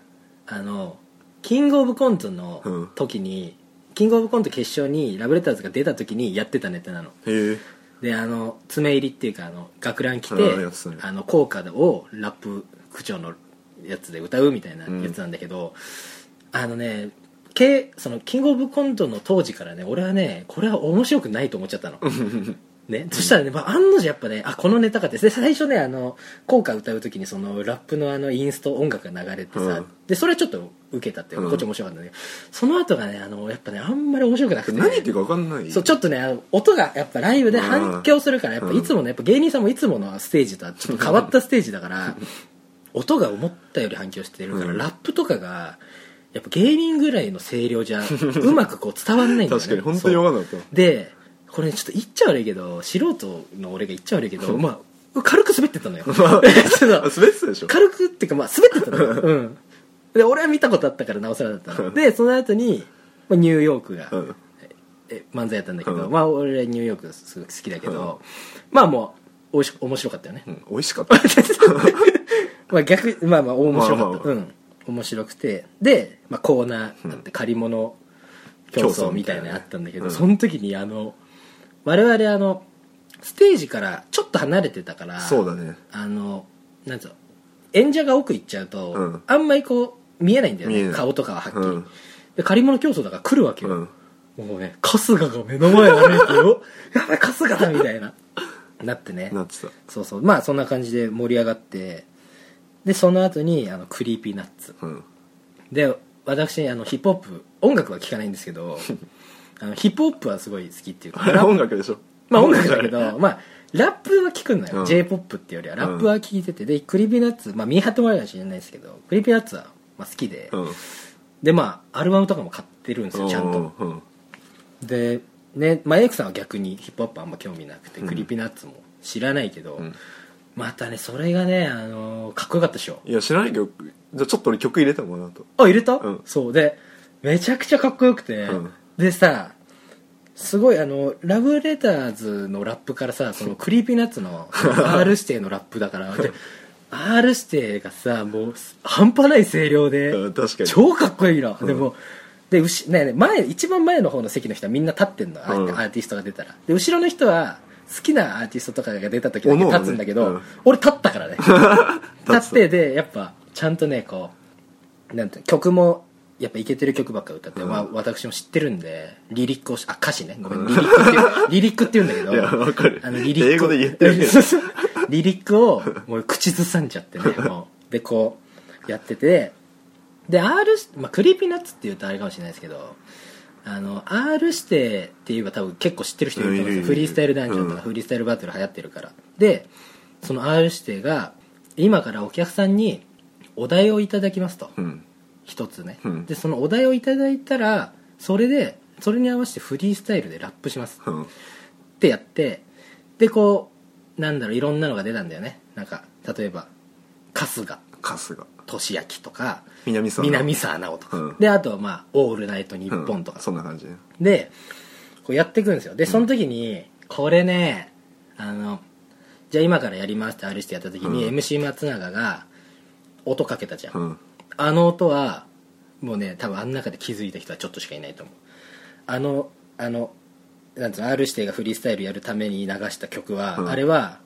Speaker 1: あのキングオブコントの
Speaker 2: うん。
Speaker 1: 時に、キングオブコント決勝にラブレターズが出た時にやってたネタなの。
Speaker 2: へえ。
Speaker 1: であの爪入りっていうかあの学ラン着てあの効果をラップ口調のやつで歌うみたいなやつなんだけど、あのねけそのキングオブコントの当時からね俺はねこれは面白くないと思っちゃったの。ね、そしたらね、まあ、案の定やっぱねあこのネタかってで最初ねあの効果歌う時にそのラップのあのインスト音楽が流れてさ、
Speaker 2: うん。
Speaker 1: でそれはちょっと受けたってこっち面白かったんだけど、その後がねあのやっぱねあんまり面白くなくて。
Speaker 2: 何言ってるか分かんない？
Speaker 1: そうちょっとね音がやっぱライブで反響するからやっぱ
Speaker 2: うん。
Speaker 1: いつものやっぱ芸人さんもいつものステージとはちょっと変わったステージだから音が思ったより反響してるから、
Speaker 2: うん。
Speaker 1: ラップとかがやっぱ芸人ぐらいの声量じゃ うまくこう伝わんないんだよね。
Speaker 2: 確かに本当に分かんなかっ
Speaker 1: そう。でこれねちょっと言っちゃ悪いけど素人の俺が言っちゃ悪いけどまあ軽く滑ってたのよ。
Speaker 2: 滑ってたでしょ。
Speaker 1: 軽くっていうかまあ滑ってたのよ、うん、で俺は見たことあったからなおさらだったの。でその後に、まあ、ニューヨークが、
Speaker 2: うん。
Speaker 1: え漫才やったんだけど、
Speaker 2: うん。
Speaker 1: まあ俺ニューヨークすごい好きだけど、まあもうおいし面白かったよね、
Speaker 2: うん。美味しかった。
Speaker 1: まあ逆まあまあ面白かった、
Speaker 2: まあまあまあ。
Speaker 1: うん面白くてで、まあ、コーナーだって借り物競争みたいなのあったんだけど、
Speaker 2: うん
Speaker 1: その時にあの我々あのステージからちょっと離れてたから
Speaker 2: そうだね。
Speaker 1: あのなんつうの演者が奥行っちゃうと、
Speaker 2: うん。
Speaker 1: あんまりこう見えないんだよね顔とかははっきり、
Speaker 2: うん。
Speaker 1: で借り物競争だから来るわけよ、
Speaker 2: うん。
Speaker 1: もうね春日が目の前歩いてよ。やばい春日だみたいな。なってね。
Speaker 2: なってた。
Speaker 1: そうそう。まあそんな感じで盛り上がってでその後にあの Creepy Nuts
Speaker 2: うん。
Speaker 1: で私あのヒップホップ音楽は聴かないんですけど あのヒップホップはすごい好きっていうか
Speaker 2: あれ 音楽でしょ？
Speaker 1: まあ音楽だけどまあラップは聴くのよ、
Speaker 2: うん。
Speaker 1: J p o p っていうよりは。ラップは聴いてて、で Creepy Nuts まあ見張ってもらえるかもしれないですけど Creepy Nuts はまあ好きで、
Speaker 2: うん。
Speaker 1: でまあアルバムとかも買ってるんですよちゃんと。
Speaker 2: うんうん。
Speaker 1: でねまあエイクさんは逆にヒップホップあんま興味なくて、
Speaker 2: うん。
Speaker 1: Creepy Nuts も知らないけど、
Speaker 2: うん
Speaker 1: またねそれがねあのーかっこよかったでしょ。
Speaker 2: いや知らない曲じゃあちょっと俺曲入れたもんなと。
Speaker 1: あ入れた、
Speaker 2: うん。
Speaker 1: そうでめちゃくちゃかっこよくて、
Speaker 2: うん。
Speaker 1: でさすごいあのラブレターズのラップからさその Creepy Nuts の R 指定のラップだから。で R 指定がさもう半端ない声量で、
Speaker 2: うん確かに。
Speaker 1: 超かっこいいの、
Speaker 2: うん。
Speaker 1: でもで後ねえねえ前一番前の方の席の人はみんな立ってんの、あ
Speaker 2: うん。
Speaker 1: アーティストが出たら。で後ろの人は好きなアーティストとかが出た時だけ立つんだけど、
Speaker 2: うん。
Speaker 1: 俺立ったからね。立ってでやっぱちゃんとねこうなんて曲もやっぱイケてる曲ばっか歌って、
Speaker 2: うん。
Speaker 1: まあ、私も知ってるんでリリックをしあ歌詞ね。ごめんリリックっていうリリックって言うんだけど あのリリック
Speaker 2: 英語で言ってるけど。
Speaker 1: リリックをもう口ずさんじゃってねもう。でこうやっててで R、まあ、 Creepy Nuts っていうとあれかもしれないですけどあの R 指定って言えば多分結構知ってる人いると思うんですよ。フリースタイルダンジョンとか
Speaker 2: うん。
Speaker 1: フリースタイルバトル流行ってるから。でその R 指定が今からお客さんにお題をいただきますと。
Speaker 2: うん。
Speaker 1: 一つね、
Speaker 2: うん。
Speaker 1: でそのお題をいただいたらそれでそれに合わせてフリースタイルでラップします。
Speaker 2: うん。
Speaker 1: ってやってでこうなんだろういろんなのが出たんだよね。なんか例えば春日。
Speaker 2: 春日
Speaker 1: 俊明とか
Speaker 2: 南さん
Speaker 1: 南沢直とか、
Speaker 2: うん。
Speaker 1: であとはまあ「オールナイトニッポン」とか、
Speaker 2: うん。そんな感じ。ね
Speaker 1: でこうやっていくんですよ。でその時にこれねあのじゃあ今からやりますってあるしてやった時に、
Speaker 2: うん。
Speaker 1: MC 松永が音かけたじゃん、
Speaker 2: うん。
Speaker 1: あの音はもうね多分あの中で気づいた人はちょっとしかいないと思う。あのあのなんつうの R 指定がフリースタイルやるために流した曲は、
Speaker 2: うん。
Speaker 1: あれは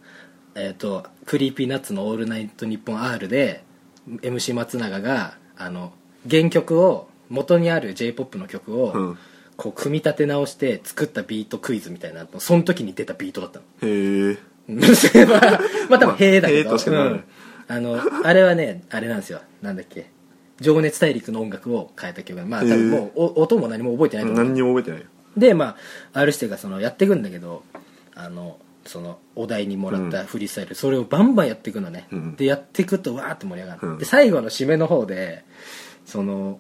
Speaker 1: えっ、と Creepy Nuts の「オールナイトニッポン R」で MC 松永があの原曲を元にある j p o p の曲を、
Speaker 2: うん。
Speaker 1: こう組み立て直して作ったビートクイズみたいなのその時に出たビートだったの。
Speaker 2: へえ
Speaker 1: まあまあ多分「へえ」だけど、うん。あのあれはねあれなんですよ。なんだっけ「情熱大陸」の音楽を変えた曲まあ多分もうお音も何も覚えてないと思う。
Speaker 2: 何にも覚えてないよ。
Speaker 1: でまあ R 指定がそのやっていくんだけどあのそのお題にもらったフリースタイル、それをバンバンやっていくのね、
Speaker 2: うん。
Speaker 1: でやっていくとわーって盛り上がる、
Speaker 2: うん。
Speaker 1: で最後の締めの方でその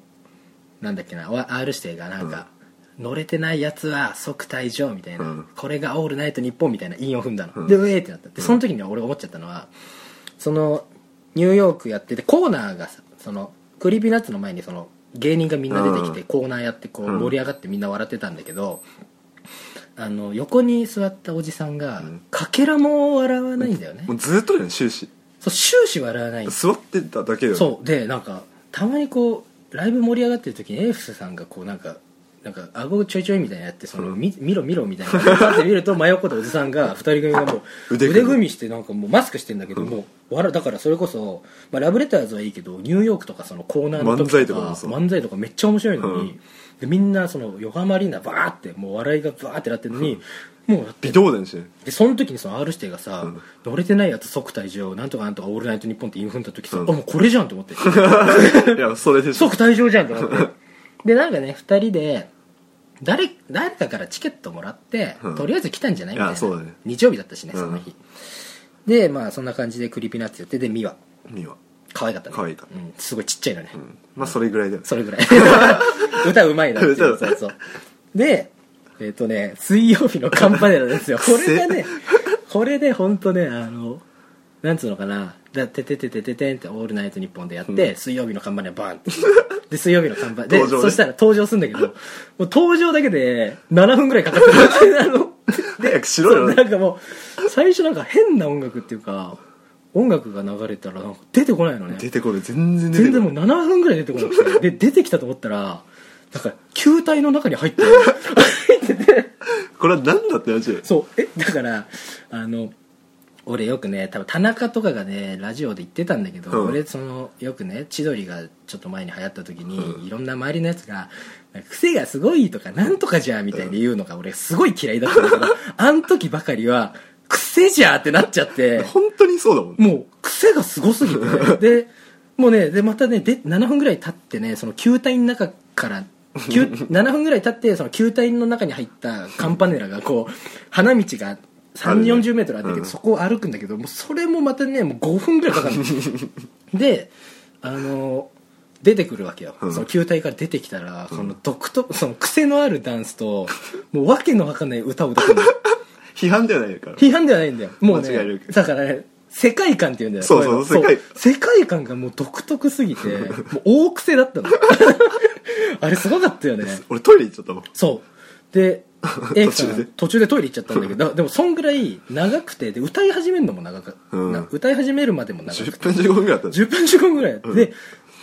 Speaker 1: なんだっけなわ R 指定がなんか、乗れてないやつは即退場みたいな、
Speaker 2: うん。
Speaker 1: これがオールナイトニッポンみたいな韻を踏んだの、
Speaker 2: うん。
Speaker 1: でうえーってなった。でその時には俺思っちゃったのはそのニューヨークやっててコーナーがさその Creepy Nuts の前にその芸人がみんな出てきて
Speaker 2: うん。
Speaker 1: コーナーやってこう
Speaker 2: うん。
Speaker 1: 盛り上がってみんな笑ってたんだけど、あの横に座ったおじさんが、
Speaker 2: ん。
Speaker 1: かけらも笑わないんだよね、
Speaker 2: もうずっとね終始。
Speaker 1: そう終始笑わない。
Speaker 2: 座ってただけだよね。
Speaker 1: そう。でなんかたまにこうライブ盛り上がってる時にエーフスさんがこうなんかなんか顎ちょいちょいみたいなのやってその、
Speaker 2: うん。
Speaker 1: み見ろ見ろみたいな。パッて見ると真横でおじさんが二人組がもう
Speaker 2: 腕組み
Speaker 1: 腕組みしてなんかもうマスクしてんだけど、もう笑だからそれこそ、まあ、ラブレターズはいいけどニューヨークとかそのコーナーの時
Speaker 2: 漫才とかもそう。
Speaker 1: 漫才とかめっちゃ面白いのに、
Speaker 2: うん
Speaker 1: でみんなその横浜アリーナバーってもう笑いがバーってなってるのに、もうだって。
Speaker 2: 微動だにして
Speaker 1: でその時にその R 指定がさ、
Speaker 2: うん。
Speaker 1: 乗れてないやつ即退場なんとかなんとかオールナイトニッポンって韻踏んだ時さ、
Speaker 2: うん。
Speaker 1: あもうこれじゃんと思って。
Speaker 2: いやそれで
Speaker 1: 即退場じゃんと思って。でなんかね2人で誰誰かからチケットもらって、
Speaker 2: うん。
Speaker 1: とりあえず来たんじゃない？みたいな。日曜日だったしね
Speaker 2: うん。
Speaker 1: その日、でまあそんな感じで Creepy Nuts やってで
Speaker 2: miwa。 miwa
Speaker 1: 可愛かったね。
Speaker 2: 可愛いか
Speaker 1: うん、すごいちっちゃいのね、
Speaker 2: うん。まあそれぐらいだよね。
Speaker 1: それぐらい。歌うまいなっていう。
Speaker 2: 歌
Speaker 1: そう。そうでえっ、とね水曜日のカンパネラですよ。これがねこれで本当ねあのなんつうのかな。だててててててんって「オールナイトニッポン」でやって、水曜日の看板でバーンって。で水曜日の看板で、
Speaker 2: 登場ね。
Speaker 1: そしたら登場するんだけどもう登場だけで7分ぐらいかかってる。あ の
Speaker 2: 早くしろ
Speaker 1: そう
Speaker 2: よ
Speaker 1: なんかもう最初なんか変な音楽っていうか音楽が流れたらなんか出てこないのね。
Speaker 2: 出てこない全然出て
Speaker 1: 全
Speaker 2: こない。
Speaker 1: 然もう7分ぐらい出てこなくて。で出てきたと思ったらなんか球体の中に入って入ってて
Speaker 2: これは何だって話。
Speaker 1: そう。えだからあの俺よくね多分田中とかがねラジオで言ってたんだけど、
Speaker 2: うん。
Speaker 1: 俺そのよくね千鳥がちょっと前に流行った時に、いろんな周りのやつが「癖がすごい」とか「なんとかじゃ」みたいに言うのが俺すごい嫌いだったんだけど あん時ばかりは「癖じゃ」ってなっちゃって。
Speaker 2: 本当にそうだもんね。
Speaker 1: もう癖がすごすぎて。でもうねでまたねで7分ぐらい経ってねその球体の中から球 7分ぐらい経ってその球体の中に入ったカンパネラがこう花道が3
Speaker 2: あるね
Speaker 1: 4 0メートルあったけど、
Speaker 2: うん。
Speaker 1: そこを歩くんだけどもうそれもまたねもう5分ぐらいかかるの。であの出てくるわけよ、
Speaker 2: うん。
Speaker 1: その球体から出てきたら、その独特その癖のあるダンスともう訳のわかんない歌を歌ってるの
Speaker 2: 批判ではないから。
Speaker 1: 批判ではないんだよ。もうねだからね世界観っていうんだよ。
Speaker 2: そうそう世界。
Speaker 1: 世界観がもう独特すぎて もう大癖だったの。あれすごかったよね。
Speaker 2: 俺トイレ行っちゃったもん。
Speaker 1: そう。でエイクさん
Speaker 2: 途中で。
Speaker 1: 途中でトイレ行っちゃったんだけどでもそんぐらい長くてで歌い始めるのも長かった、
Speaker 2: うん。
Speaker 1: な歌い始めるまでも長く
Speaker 2: 10
Speaker 1: て
Speaker 2: 分15分ぐらいあった。ん
Speaker 1: 10分15分ぐらいで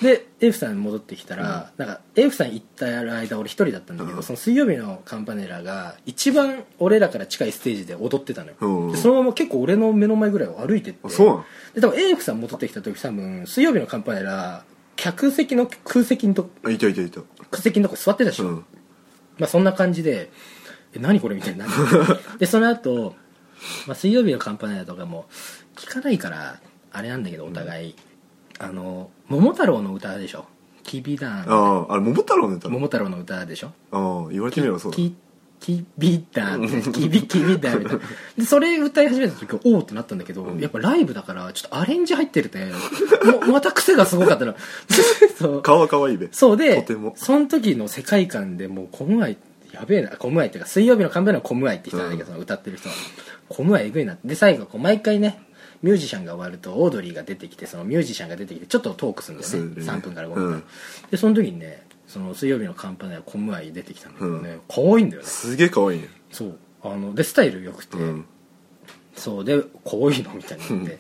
Speaker 1: でエイフさん戻ってきたら、なんかエイフさん行った間俺一人だったんだけど、
Speaker 2: うん。
Speaker 1: その水曜日のカンパネラが一番俺らから近いステージで踊ってたのよ、
Speaker 2: うん。
Speaker 1: でそのまま結構俺の目の前ぐらいを歩いてって。
Speaker 2: あそう
Speaker 1: で多分エイフさん戻ってきた時多分水曜日のカンパネラ客席の空席のと
Speaker 2: あいたいたいた。
Speaker 1: 空席のとこ座ってたでしょ、
Speaker 2: うん。
Speaker 1: まあそんな感じでえ何これみたいにな。っ てでその後、まあ水曜日のカンパネラとかも聞かないからあれなんだけどお互い、あの桃太郎の歌でしょ？きびだん。
Speaker 2: あああれ桃太郎の歌？
Speaker 1: 桃太郎の歌でしょ？
Speaker 2: ああ言われてみればそうだ。
Speaker 1: ききびだん。きびきびだん。みたいなでそれ歌い始めた時おおってなったんだけど、やっぱライブだからちょっとアレンジ入ってるてもうまた癖がすごかったの。そう。
Speaker 2: 顔は可愛いべ。
Speaker 1: そうで
Speaker 2: とても。
Speaker 1: その時の世界観でもうコムアイやべえなコムアイっていうか水曜日のカンパネラのコムアイって人なんだけど、その歌ってる人。はコムアイえぐいなで最後こう毎回ねミュージシャンが終わるとオードリーが出てきてそのミュージシャンが出てきてちょっとトークするんだよね。
Speaker 2: そうだね。
Speaker 1: 3分から5分、
Speaker 2: うん。
Speaker 1: でその時にねその水曜日のカンパネラコムアイ出てきたんだけどね、可愛いんだよね。
Speaker 2: すげえ可愛いね
Speaker 1: そう。あのでスタイル良くて、
Speaker 2: うん。
Speaker 1: そうでこういうの？みたいになって。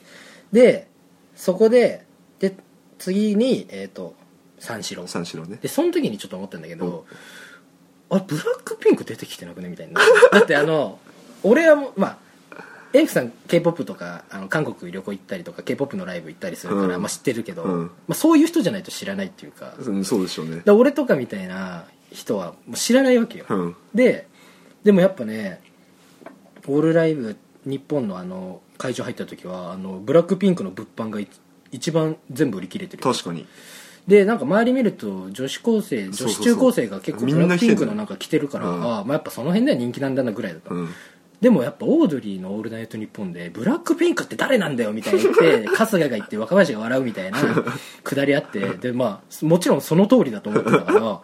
Speaker 1: でそこでで次にえっ、と三四郎。
Speaker 2: 三四郎ね。
Speaker 1: でその時にちょっと思ったんだけど、あれブラックピンク出てきてなくね？みたいなだってあの俺はまあエイクさん k p o p とかあの韓国旅行行ったりとか k p o p のライブ行ったりするから、
Speaker 2: うん。
Speaker 1: まあ、知ってるけど、
Speaker 2: うん。
Speaker 1: まあ、そういう人じゃないと知らないっていうか。
Speaker 2: うんそうでしょうね
Speaker 1: で俺とかみたいな人はもう知らないわけよ、
Speaker 2: うん。
Speaker 1: ででもやっぱねオールライブ日本のあの会場入った時はあのブラックピンクの物販がい一番全部売り切れてる
Speaker 2: 確かに。
Speaker 1: でなんか周り見ると女子高生女
Speaker 2: そうそう。
Speaker 1: 子中高生が結構
Speaker 2: み
Speaker 1: ブラックピンクのなんか着てるから、
Speaker 2: うん。
Speaker 1: ああまあやっぱその辺では人気なんだなぐらいだった、
Speaker 2: うん
Speaker 1: でもやっぱオードリーの「オールナイトニッポン」で「ブラックピンクって誰なんだよ」みたいに言って 春日が言って若林が笑うみたいなくだりあってでまあもちろんその通りだと思ってたから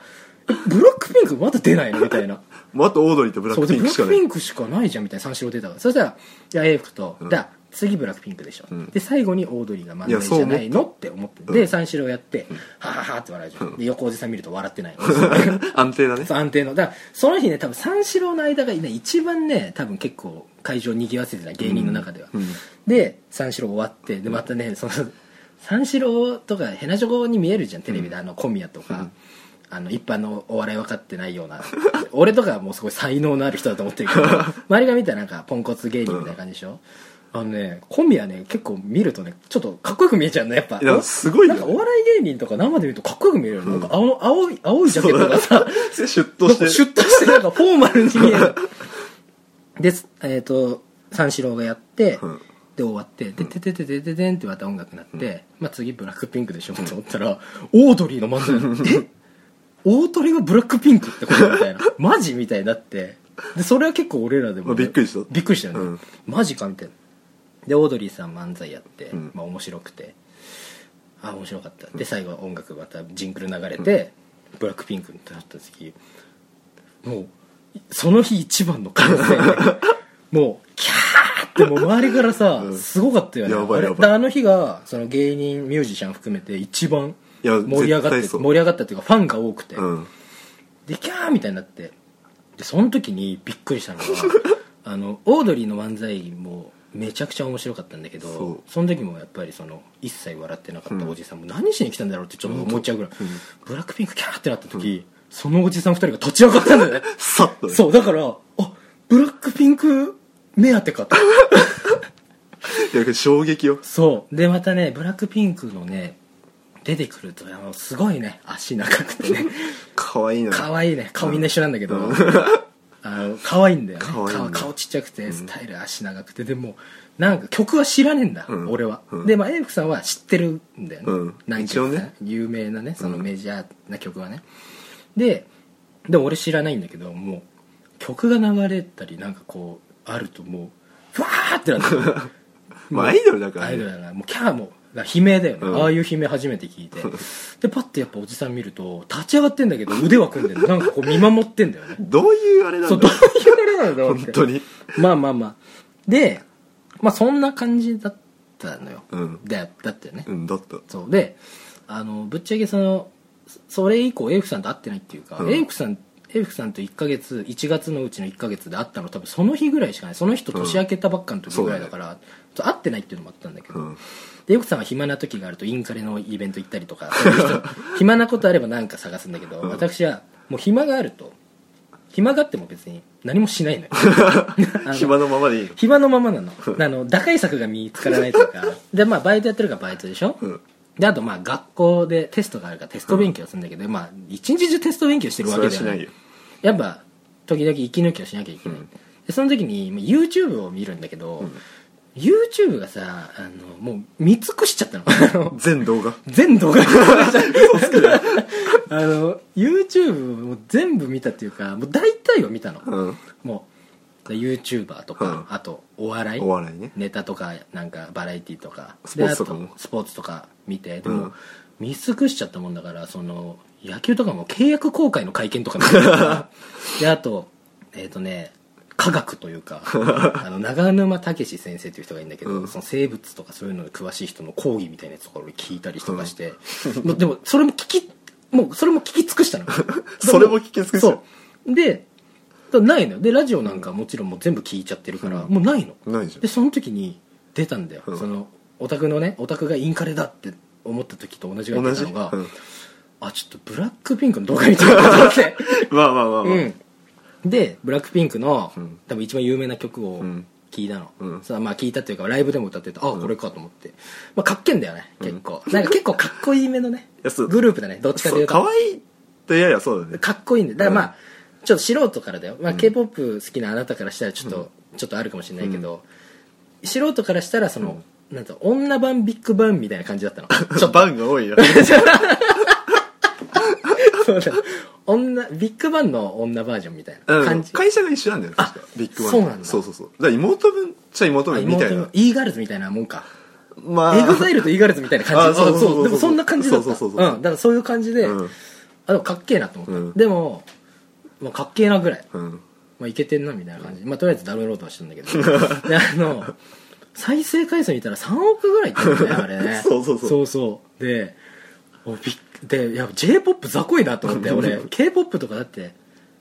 Speaker 1: えブラックピンクまだ出ないのみたいな。
Speaker 2: もうあとオードリーとブラックピンクしかない。
Speaker 1: クピンクしかないじゃんみたいな三四郎出たから。そしたらじゃあエイフと、じゃあ次ブラックピンクでしょ、
Speaker 2: うん。
Speaker 1: で最後にオードリーが漫才じゃないのって思って
Speaker 2: うん。
Speaker 1: で三四郎やって、はははって笑うじゃん、で横おじさん見ると笑ってない。
Speaker 2: 安定だね。
Speaker 1: 安定の。だからその日ね多分三四郎の間がね一番ね多分結構会場を賑わせてた芸人の中では、
Speaker 2: うん。
Speaker 1: で三四郎終わってでまたねその三四郎とかヘナジョコに見えるじゃんテレビで、あの小宮とか、あの一般のお笑い分かってないような。俺とかはもうすごい才能のある人だと思ってるけど。周りが見たらなんかポンコツ芸人みたいな感じでしょ、あのね小宮ね結構見るとねちょっとかっこよく見えちゃうのやっぱ。
Speaker 2: いやすごいよ
Speaker 1: なんかお笑い芸人とか生で見るとかっこよく見えるの、なんか青青い青いジャケットがさ
Speaker 2: シュッと
Speaker 1: なんか
Speaker 2: して。
Speaker 1: シュッとしてなんかフォーマルに見える。でえっ、と三四郎がやって、
Speaker 2: うん。
Speaker 1: で終わって「でててててててん」ってまた音楽になって、まあ、次ブラックピンクでしょって思ったらオードリーの漫才 え？大鳥がブラックピンクってことみたいな。マジみたいになって。でそれは結構俺らでも、
Speaker 2: まあびっくりした。
Speaker 1: びっくりしたよね、
Speaker 2: うん。
Speaker 1: マジかみたいなでオードリーさん漫才やって、
Speaker 2: ん。
Speaker 1: まあ面白くて。あ面白かった。で最後は音楽またジングル流れて、ブラックピンクってなった時もうその日一番の歓声で もうキャーってもう周りからさ、
Speaker 2: うん。
Speaker 1: すごかったよね。
Speaker 2: やばいやばい。
Speaker 1: あれであの日がその芸人ミュージシャン含めて一番盛り上がって盛り上がったっていうかファンが多くて、
Speaker 2: うん。
Speaker 1: でキャーみたいになって。でその時にびっくりしたのが あのオードリーの漫才もめちゃくちゃ面白かったんだけど
Speaker 2: そ
Speaker 1: その時もやっぱりその一切笑ってなかったおじさんも何しに来たんだろうってちょっと思っちゃうぐらい、ブラックピンクキャーってなった時、そのおじさん二人が立ち上がったんだよね
Speaker 2: さっとね。
Speaker 1: そうだからあブラックピンク目当てかと。
Speaker 2: 衝撃よ。
Speaker 1: そう。でまたねブラックピンクのね出てくるとあのすごいね足長くてね。
Speaker 2: 可愛いのよ
Speaker 1: 可愛いね。顔みんな一緒なんだけど、あの可愛いんだよね。
Speaker 2: 可愛いんだ。よ
Speaker 1: 顔顔ちっちゃくてスタイル足長くて、でもなんか曲は知らねえんだ、
Speaker 2: うん。
Speaker 1: 俺は、
Speaker 2: うん。
Speaker 1: でまあエイフさんは知ってるんだよね、
Speaker 2: うん。
Speaker 1: 何曲か
Speaker 2: 一応ね。
Speaker 1: 有名なねそのメジャーな曲はね、ででも俺知らないんだけどもう曲が流れたりなんかこうあるともうふわーってなってる。
Speaker 2: まあアイドルだから
Speaker 1: アイドル
Speaker 2: ね
Speaker 1: だからもうキャーも悲鳴だよね、
Speaker 2: うん。
Speaker 1: ああいう悲鳴初めて聞いて。でパッてやっぱおじさん見ると立ち上がってんだけど腕は組んでるなんかこう見守ってんだよね。
Speaker 2: どういうあれなん
Speaker 1: そうどう
Speaker 2: だ
Speaker 1: いうあれなんだろうって。
Speaker 2: 本当に。
Speaker 1: まあまあまあ。でまあそんな感じだったのよ、
Speaker 2: うん。
Speaker 1: だだったよね、
Speaker 2: うんだった。
Speaker 1: そう。であのぶっちゃけそのそそれ以降エイフさんと会ってないっていうか、
Speaker 2: うん。
Speaker 1: エイフさんエイフさんと1ヶ月1月のうちの1ヶ月で会ったの多分その日ぐらいしかない。その人年明けたばっかの時ぐらいだから、そう会ってないっていうのもあったんだけど、
Speaker 2: うん。
Speaker 1: でエイフさんは暇な時があるとインカレのイベント行ったりとかそういう人 暇なことあれば何か探すんだけど、
Speaker 2: うん。
Speaker 1: 私はもう暇があると暇があっても別に何もしないのよ。あの
Speaker 2: 暇のままでいいの？
Speaker 1: 暇のままなの。あの打開策が見つからないというか。でまあバイトやってるからバイトでしょ、
Speaker 2: うん
Speaker 1: であとまあ学校でテストがあるからテスト勉強するんだけど、まあ一日中テスト勉強してるわ
Speaker 2: そ
Speaker 1: けではな
Speaker 2: い。
Speaker 1: やっぱ時々息抜きをしなきゃいけない、
Speaker 2: うん。
Speaker 1: でその時にまあ YouTube を見るんだけど、YouTube がさあのもう見尽くしちゃったの。
Speaker 2: 全動画。
Speaker 1: 全動画。あの YouTube を全部見たっていうかもう大体を見たの、
Speaker 2: うん。
Speaker 1: もう YouTuber とか、
Speaker 2: うん。
Speaker 1: あとお笑い？
Speaker 2: お笑いね。
Speaker 1: ネタとかなんかバラエティとか。
Speaker 2: スポーツとかも。
Speaker 1: であとスポーツとか見てでも、
Speaker 2: うん。
Speaker 1: 見尽くしちゃったもんだからその野球とかも契約更改の会見とか見てるから。であとえっ、とね科学というか あの長沼武先生という人がいるんだけど、
Speaker 2: うん。
Speaker 1: その生物とかそういうのに詳しい人の講義みたいなやつとか俺聞いたりとかして、もうでもそれも聞きもうそれも聞き尽くしたの
Speaker 2: それも聞き尽くした。
Speaker 1: そう。でだないのよ。でラジオなんかもちろんもう全部聞いちゃってるから、もうないの。
Speaker 2: ないじゃん。
Speaker 1: でその時に出たんだよ、
Speaker 2: うん。
Speaker 1: そのオタクのねオタクがインカレだって思った時と同じぐらい
Speaker 2: 同じ
Speaker 1: 出たのが、
Speaker 2: うん。
Speaker 1: あちょっとブラックピンクの動画見てみようと思って。
Speaker 2: まあまあまあまあ。
Speaker 1: うん。でブラックピンクの、
Speaker 2: うん。
Speaker 1: 多分一番有名な曲を
Speaker 2: うん。
Speaker 1: 聞いたの、
Speaker 2: うん。
Speaker 1: さあまあ聞いたっていうかライブでも歌っててあこれかと思って、まあ、かっけんだよね結構、なんか結構かっこいいめのね
Speaker 2: やそう。
Speaker 1: グループだねどっちかと
Speaker 2: そ
Speaker 1: いううと
Speaker 2: 可愛いとややそうだね。
Speaker 1: かっこいいんだだからまあ、ちょっと素人からだよ、まあ、
Speaker 2: ん。
Speaker 1: K p o p 好きなあなたからしたらちょっと、ちょっとあるかもしれないけど、素人からしたらその、なんと女版ビッグバンみたいな感じだったの。
Speaker 2: ちょっとバンが多いな
Speaker 1: そうだ。女ビッグバンの女バージョンみたいな
Speaker 2: うん。
Speaker 1: 感じ、
Speaker 2: 会社が一緒なんだよ
Speaker 1: あ
Speaker 2: 確かビッグバン
Speaker 1: そうなんだ。
Speaker 2: そうそうそう。だから妹分っちゃ妹
Speaker 1: あ
Speaker 2: 分みたいな。
Speaker 1: e ガールズみたいなもんか。
Speaker 2: ま
Speaker 1: EXILEと e ガールズみたいな感じ
Speaker 2: あそうそうそうそう
Speaker 1: でもそんな感じだった。
Speaker 2: そうそうそうそう。
Speaker 1: うん。だからそういう感じで、
Speaker 2: うん。
Speaker 1: あでもかっけえなと思った、
Speaker 2: うん。
Speaker 1: でも、まあ、かっけえなぐらい。
Speaker 2: うん。
Speaker 1: まあ、いけてんなみたいな感じ、まあ、とりあえずダウンロードはしたんだけど。であの再生回数見たら3億ぐらいいってるねあれ。ね
Speaker 2: そうそうそう。
Speaker 1: そうそう。でおびっでいや j p o p 雑魚いなと思って俺。K p o p とかだって。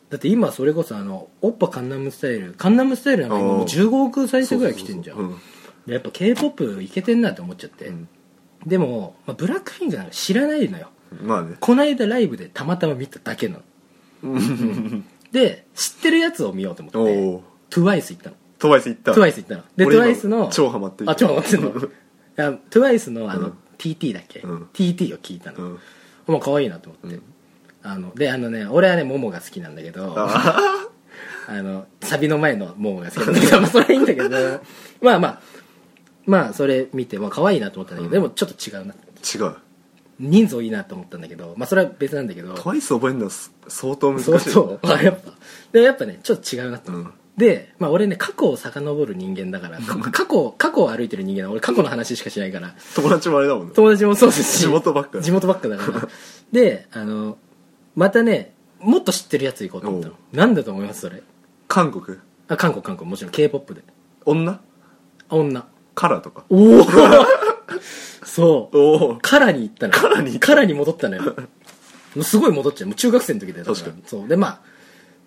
Speaker 1: だって今それこそあのオッパカンナムスタイル。カンナムスタイルなんか今もう15億再生ぐらい来てんじゃん。やっぱ k p o p いけてんなって思っちゃって、
Speaker 2: ん。
Speaker 1: でも、まあ、ブラックフィンクなんか知らないのよ。
Speaker 2: うんまあね。
Speaker 1: こないだライブでたまたま見ただけなので知ってるやつを見ようと思って。TWICE 行ったの。
Speaker 2: トワイス行った
Speaker 1: TWICE 行ったの。で
Speaker 2: 俺今
Speaker 1: TWICE の
Speaker 2: 超ハマってる。
Speaker 1: あ超ハマってんの。いや TWICE のあの、
Speaker 2: うん。
Speaker 1: TT だっけ、
Speaker 2: うん。
Speaker 1: TT を聞いたの、
Speaker 2: うん。
Speaker 1: もう可愛いなと思って、あのであのね俺はねモモが好きなんだけどあ
Speaker 2: あ
Speaker 1: のサビの前のモモが好きなんだけどまあそれはいいんだけど。まあまあ。まあそれ見て、まあ、可愛いなと思ったんだけど、でもちょっと違うな。
Speaker 2: ー違う
Speaker 1: 人数いいなと思ったんだけどまあそれは別なんだけど
Speaker 2: トワイス覚えるの相当難しい
Speaker 1: そうそう。あやっぱ。でもやっぱねちょっと違うなと。思って、
Speaker 2: うん。
Speaker 1: で、まあ、俺ね過去を遡る人間だからか過去過去を歩いてる人間だ俺過去の話しかしないから。
Speaker 2: 友達もあれだもんね。
Speaker 1: 友達もそうです。し
Speaker 2: 地元ばっか
Speaker 1: 地元ばっかだから。であのまたねもっと知ってるやつ行こうと思ったの。なんだと思いますそれ？
Speaker 2: 韓国？
Speaker 1: あ韓国韓国。もちろん k p o p で。
Speaker 2: 女？
Speaker 1: あ女。
Speaker 2: カラーとか。
Speaker 1: おお そう。
Speaker 2: おお。
Speaker 1: カラに行ったの
Speaker 2: カラに
Speaker 1: カラに戻ったのよ。もうすごい戻っちゃう。もう中学生の時だよだら
Speaker 2: 確かに。
Speaker 1: そう。でまあ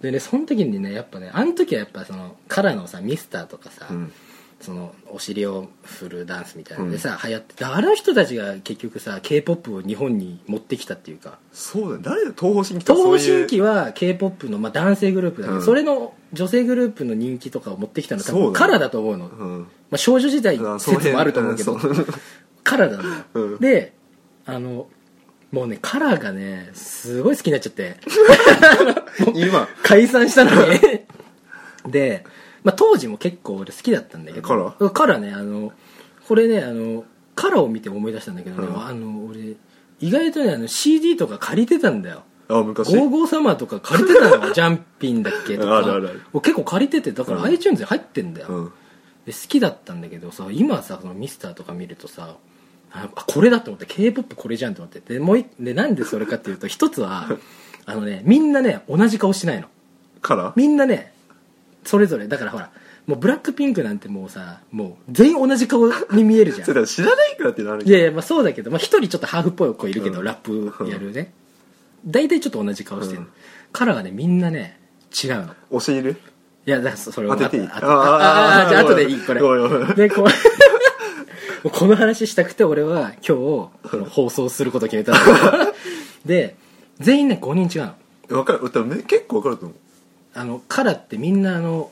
Speaker 1: でねその時にねやっぱねあの時はやっぱそのカラのさミスターとかさ、
Speaker 2: うん。
Speaker 1: そのお尻を振るダンスみたいなのでさ、流行っててあの人たちが結局さ k p o p を日本に持ってきたっていうか。
Speaker 2: そうだね誰だ東方神起
Speaker 1: 東方
Speaker 2: そういう。
Speaker 1: 神起は k p o p の、まあ、男性グループだけど、
Speaker 2: うん。
Speaker 1: それの女性グループの人気とかを持ってきたの多
Speaker 2: そうだね。
Speaker 1: 分カラだと思うの、ま
Speaker 2: うん。
Speaker 1: あ、少女時代
Speaker 2: あその辺
Speaker 1: 説もあると思うけど。
Speaker 2: うんそう
Speaker 1: カラーなのよ、
Speaker 2: うん。
Speaker 1: であのもうねカラーがねすごい好きになっちゃって。
Speaker 2: 今。
Speaker 1: 解散したのに。で、まあ、当時も結構俺好きだったんだけど。
Speaker 2: カラー？
Speaker 1: カラーねあのこれねあのカラーを見て思い出したんだけどね、
Speaker 2: うん。
Speaker 1: あの俺意外とねあの CD とか借りてたんだよ。
Speaker 2: あ昔。
Speaker 1: ゴーゴーサマーとか借りてたの ジャンピンだっけとか。
Speaker 2: あるあるある。
Speaker 1: 結構借りててだから
Speaker 2: うん。
Speaker 1: iTunes に入ってんだよ、
Speaker 2: うん。
Speaker 1: で好きだったんだけどさ今さそのミスターとか見るとさああこれだと思って k p o p これじゃんと思って。でもういでなんでそれかっていうと 一つはあのねみんなね同じ顔してないの。
Speaker 2: カラー？
Speaker 1: みんなねそれぞれ。だからほらもうブラックピンクなんてもうさもう全員同じ顔に見えるじゃん。
Speaker 2: それ知らないからっていうのあるけ
Speaker 1: いやいやまあそうだけどまあ一人ちょっとハーフっぽい子いるけど、
Speaker 2: うん。
Speaker 1: ラップやるね。大体ちょっと同じ顔してる、
Speaker 2: うん。
Speaker 1: カラーがねみんなね違うの。
Speaker 2: どお尻入れ？
Speaker 1: いやだそそれを
Speaker 2: 当てていい？
Speaker 1: あああああじゃあ後でいいこれでこう この話したくて俺は今日放送することを決めたの。で全員ね5人違うの。
Speaker 2: わかる。多分ね結構わかると思う。
Speaker 1: あのカラーってみんなあの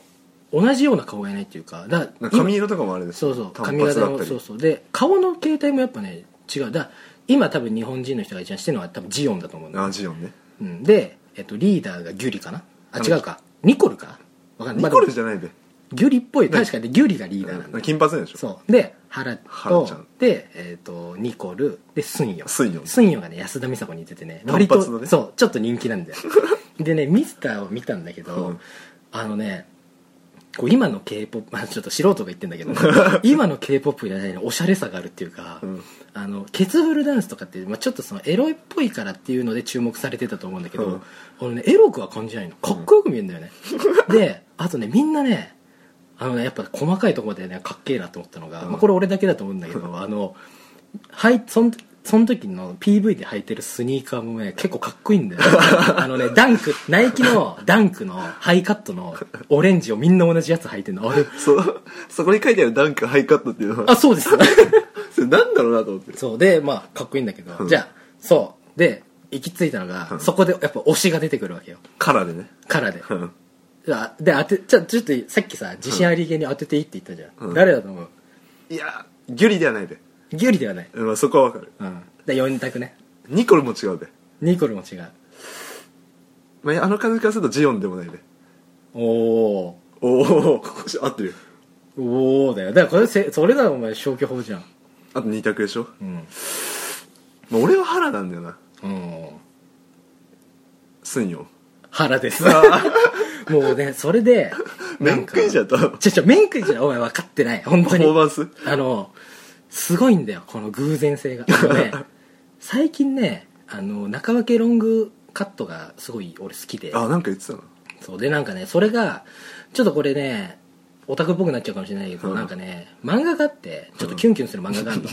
Speaker 1: 同じような顔がいないっていうかだ
Speaker 2: 髪色とかもあれです
Speaker 1: そうそう
Speaker 2: 単
Speaker 1: 髪型もそうそう。で顔の形態もやっぱね違う。だ今多分日本人の人が一番してるのは多分ジオンだと思うん
Speaker 2: あジオンね。
Speaker 1: うん、で、えっと、リーダーがギュリかな？あ違うか。ニコルか？わかんない。
Speaker 2: ニコル
Speaker 1: まあ
Speaker 2: じゃないべ
Speaker 1: ギュリっぽい確かにギュリがリーダーなんだ。
Speaker 2: 金髪でしょ。
Speaker 1: そう。で原と
Speaker 2: 原ちゃん。
Speaker 1: で、えっとニコルでスンヨ。
Speaker 2: スンヨン
Speaker 1: スンヨンがね安田美沙子に似ててね
Speaker 2: 単
Speaker 1: 割と
Speaker 2: ね
Speaker 1: そうちょっと人気なんだよ。でねミスターを見たんだけど、
Speaker 2: うん。
Speaker 1: あのねこう今の k p o p ちょっと素人が言ってんだけど 今の k p o p じゃないのおしゃれさがあるっていうか、
Speaker 2: うん。
Speaker 1: あのケツフルダンスとかって、まあ、ちょっとそのエロいっぽいからっていうので注目されてたと思うんだけど、
Speaker 2: うん。
Speaker 1: 俺ねエロくは感じないの。かっこよく見えるんだよね、であとねみんなねあのねやっぱ細かいところでねかっけえなと思ったのが、
Speaker 2: うん。
Speaker 1: まあ、これ俺だけだと思うんだけどあのはいそんその時の PV で履いてるスニーカーもね結構かっこいいんだよ あのねダンクナイキのダンクのハイカットのオレンジをみんな同じやつ履いてるの。あ れ
Speaker 2: そう。そこに書いてあるダンクハイカットっていうのは。
Speaker 1: あそうです。
Speaker 2: それなんだろうなと思って。
Speaker 1: そう。でまあかっこいいんだけど、
Speaker 2: うん。
Speaker 1: じゃあそう。で行き着いたのが、
Speaker 2: うん。
Speaker 1: そこでやっぱ推しが出てくるわけよ。
Speaker 2: カラーでね。
Speaker 1: カラーで。
Speaker 2: うん。
Speaker 1: あで当てちょちょっとさっきさ自信ありげに当てていいって言ったじゃん、
Speaker 2: うん。
Speaker 1: 誰だと思う？
Speaker 2: いやギュリではないべ
Speaker 1: ギュリではない。
Speaker 2: うんまあそこはわかる。
Speaker 1: うん。で4択ね。
Speaker 2: ニコルも違うべ
Speaker 1: ニコルも違う。
Speaker 2: まああの感じからするとジオンでもないべ
Speaker 1: おお
Speaker 2: おお合ってるよ。
Speaker 1: ーおおだよ。だからこれせそれだお前消去法じゃん。
Speaker 2: あと2択でしょ、
Speaker 1: うん。
Speaker 2: まあ、俺は腹なんだよな。
Speaker 1: うん。
Speaker 2: スンヨン。
Speaker 1: 腹です もうねそれで
Speaker 2: 面食いじゃんとパ
Speaker 1: ちょちょ面食いじゃんお前分かってない本当
Speaker 2: フ
Speaker 1: に
Speaker 2: ォーマンス？
Speaker 1: あのすごいんだよこの偶然性が。あのね 最近ねあの中分けロングカットがすごい俺好きで。
Speaker 2: あなんか言ってたな
Speaker 1: そうでなんかねそれがちょっとこれねオタクっぽくなっちゃうかもしれないけど、
Speaker 2: うん。
Speaker 1: なんかね漫画があってちょっとキュンキュンする漫画があるの、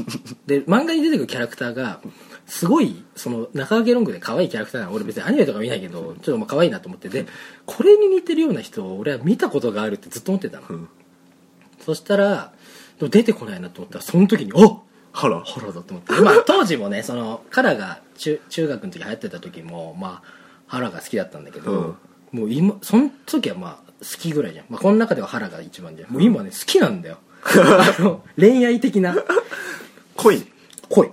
Speaker 1: で漫画に出てくるキャラクターがすごいその中掛けロングで可愛いキャラクターなの。俺別にアニメとか見ないけどちょっとまあ可愛いなと思ってでこれに似てるような人を俺は見たことがあるってずっと思ってたの、
Speaker 2: うん。
Speaker 1: そしたらでも出てこないなと思ったらその時におっ
Speaker 2: ハラ。
Speaker 1: ホロだと思って。まあ当時もねそのカラが中中学の時流行ってた時もまあハラが好きだったんだけど、もう今その時はまあ好きぐらいじゃん、まあ、この中ではハラが一番じゃん。もう今ね好きなんだよ。あの恋愛的な。
Speaker 2: 恋？
Speaker 1: 恋。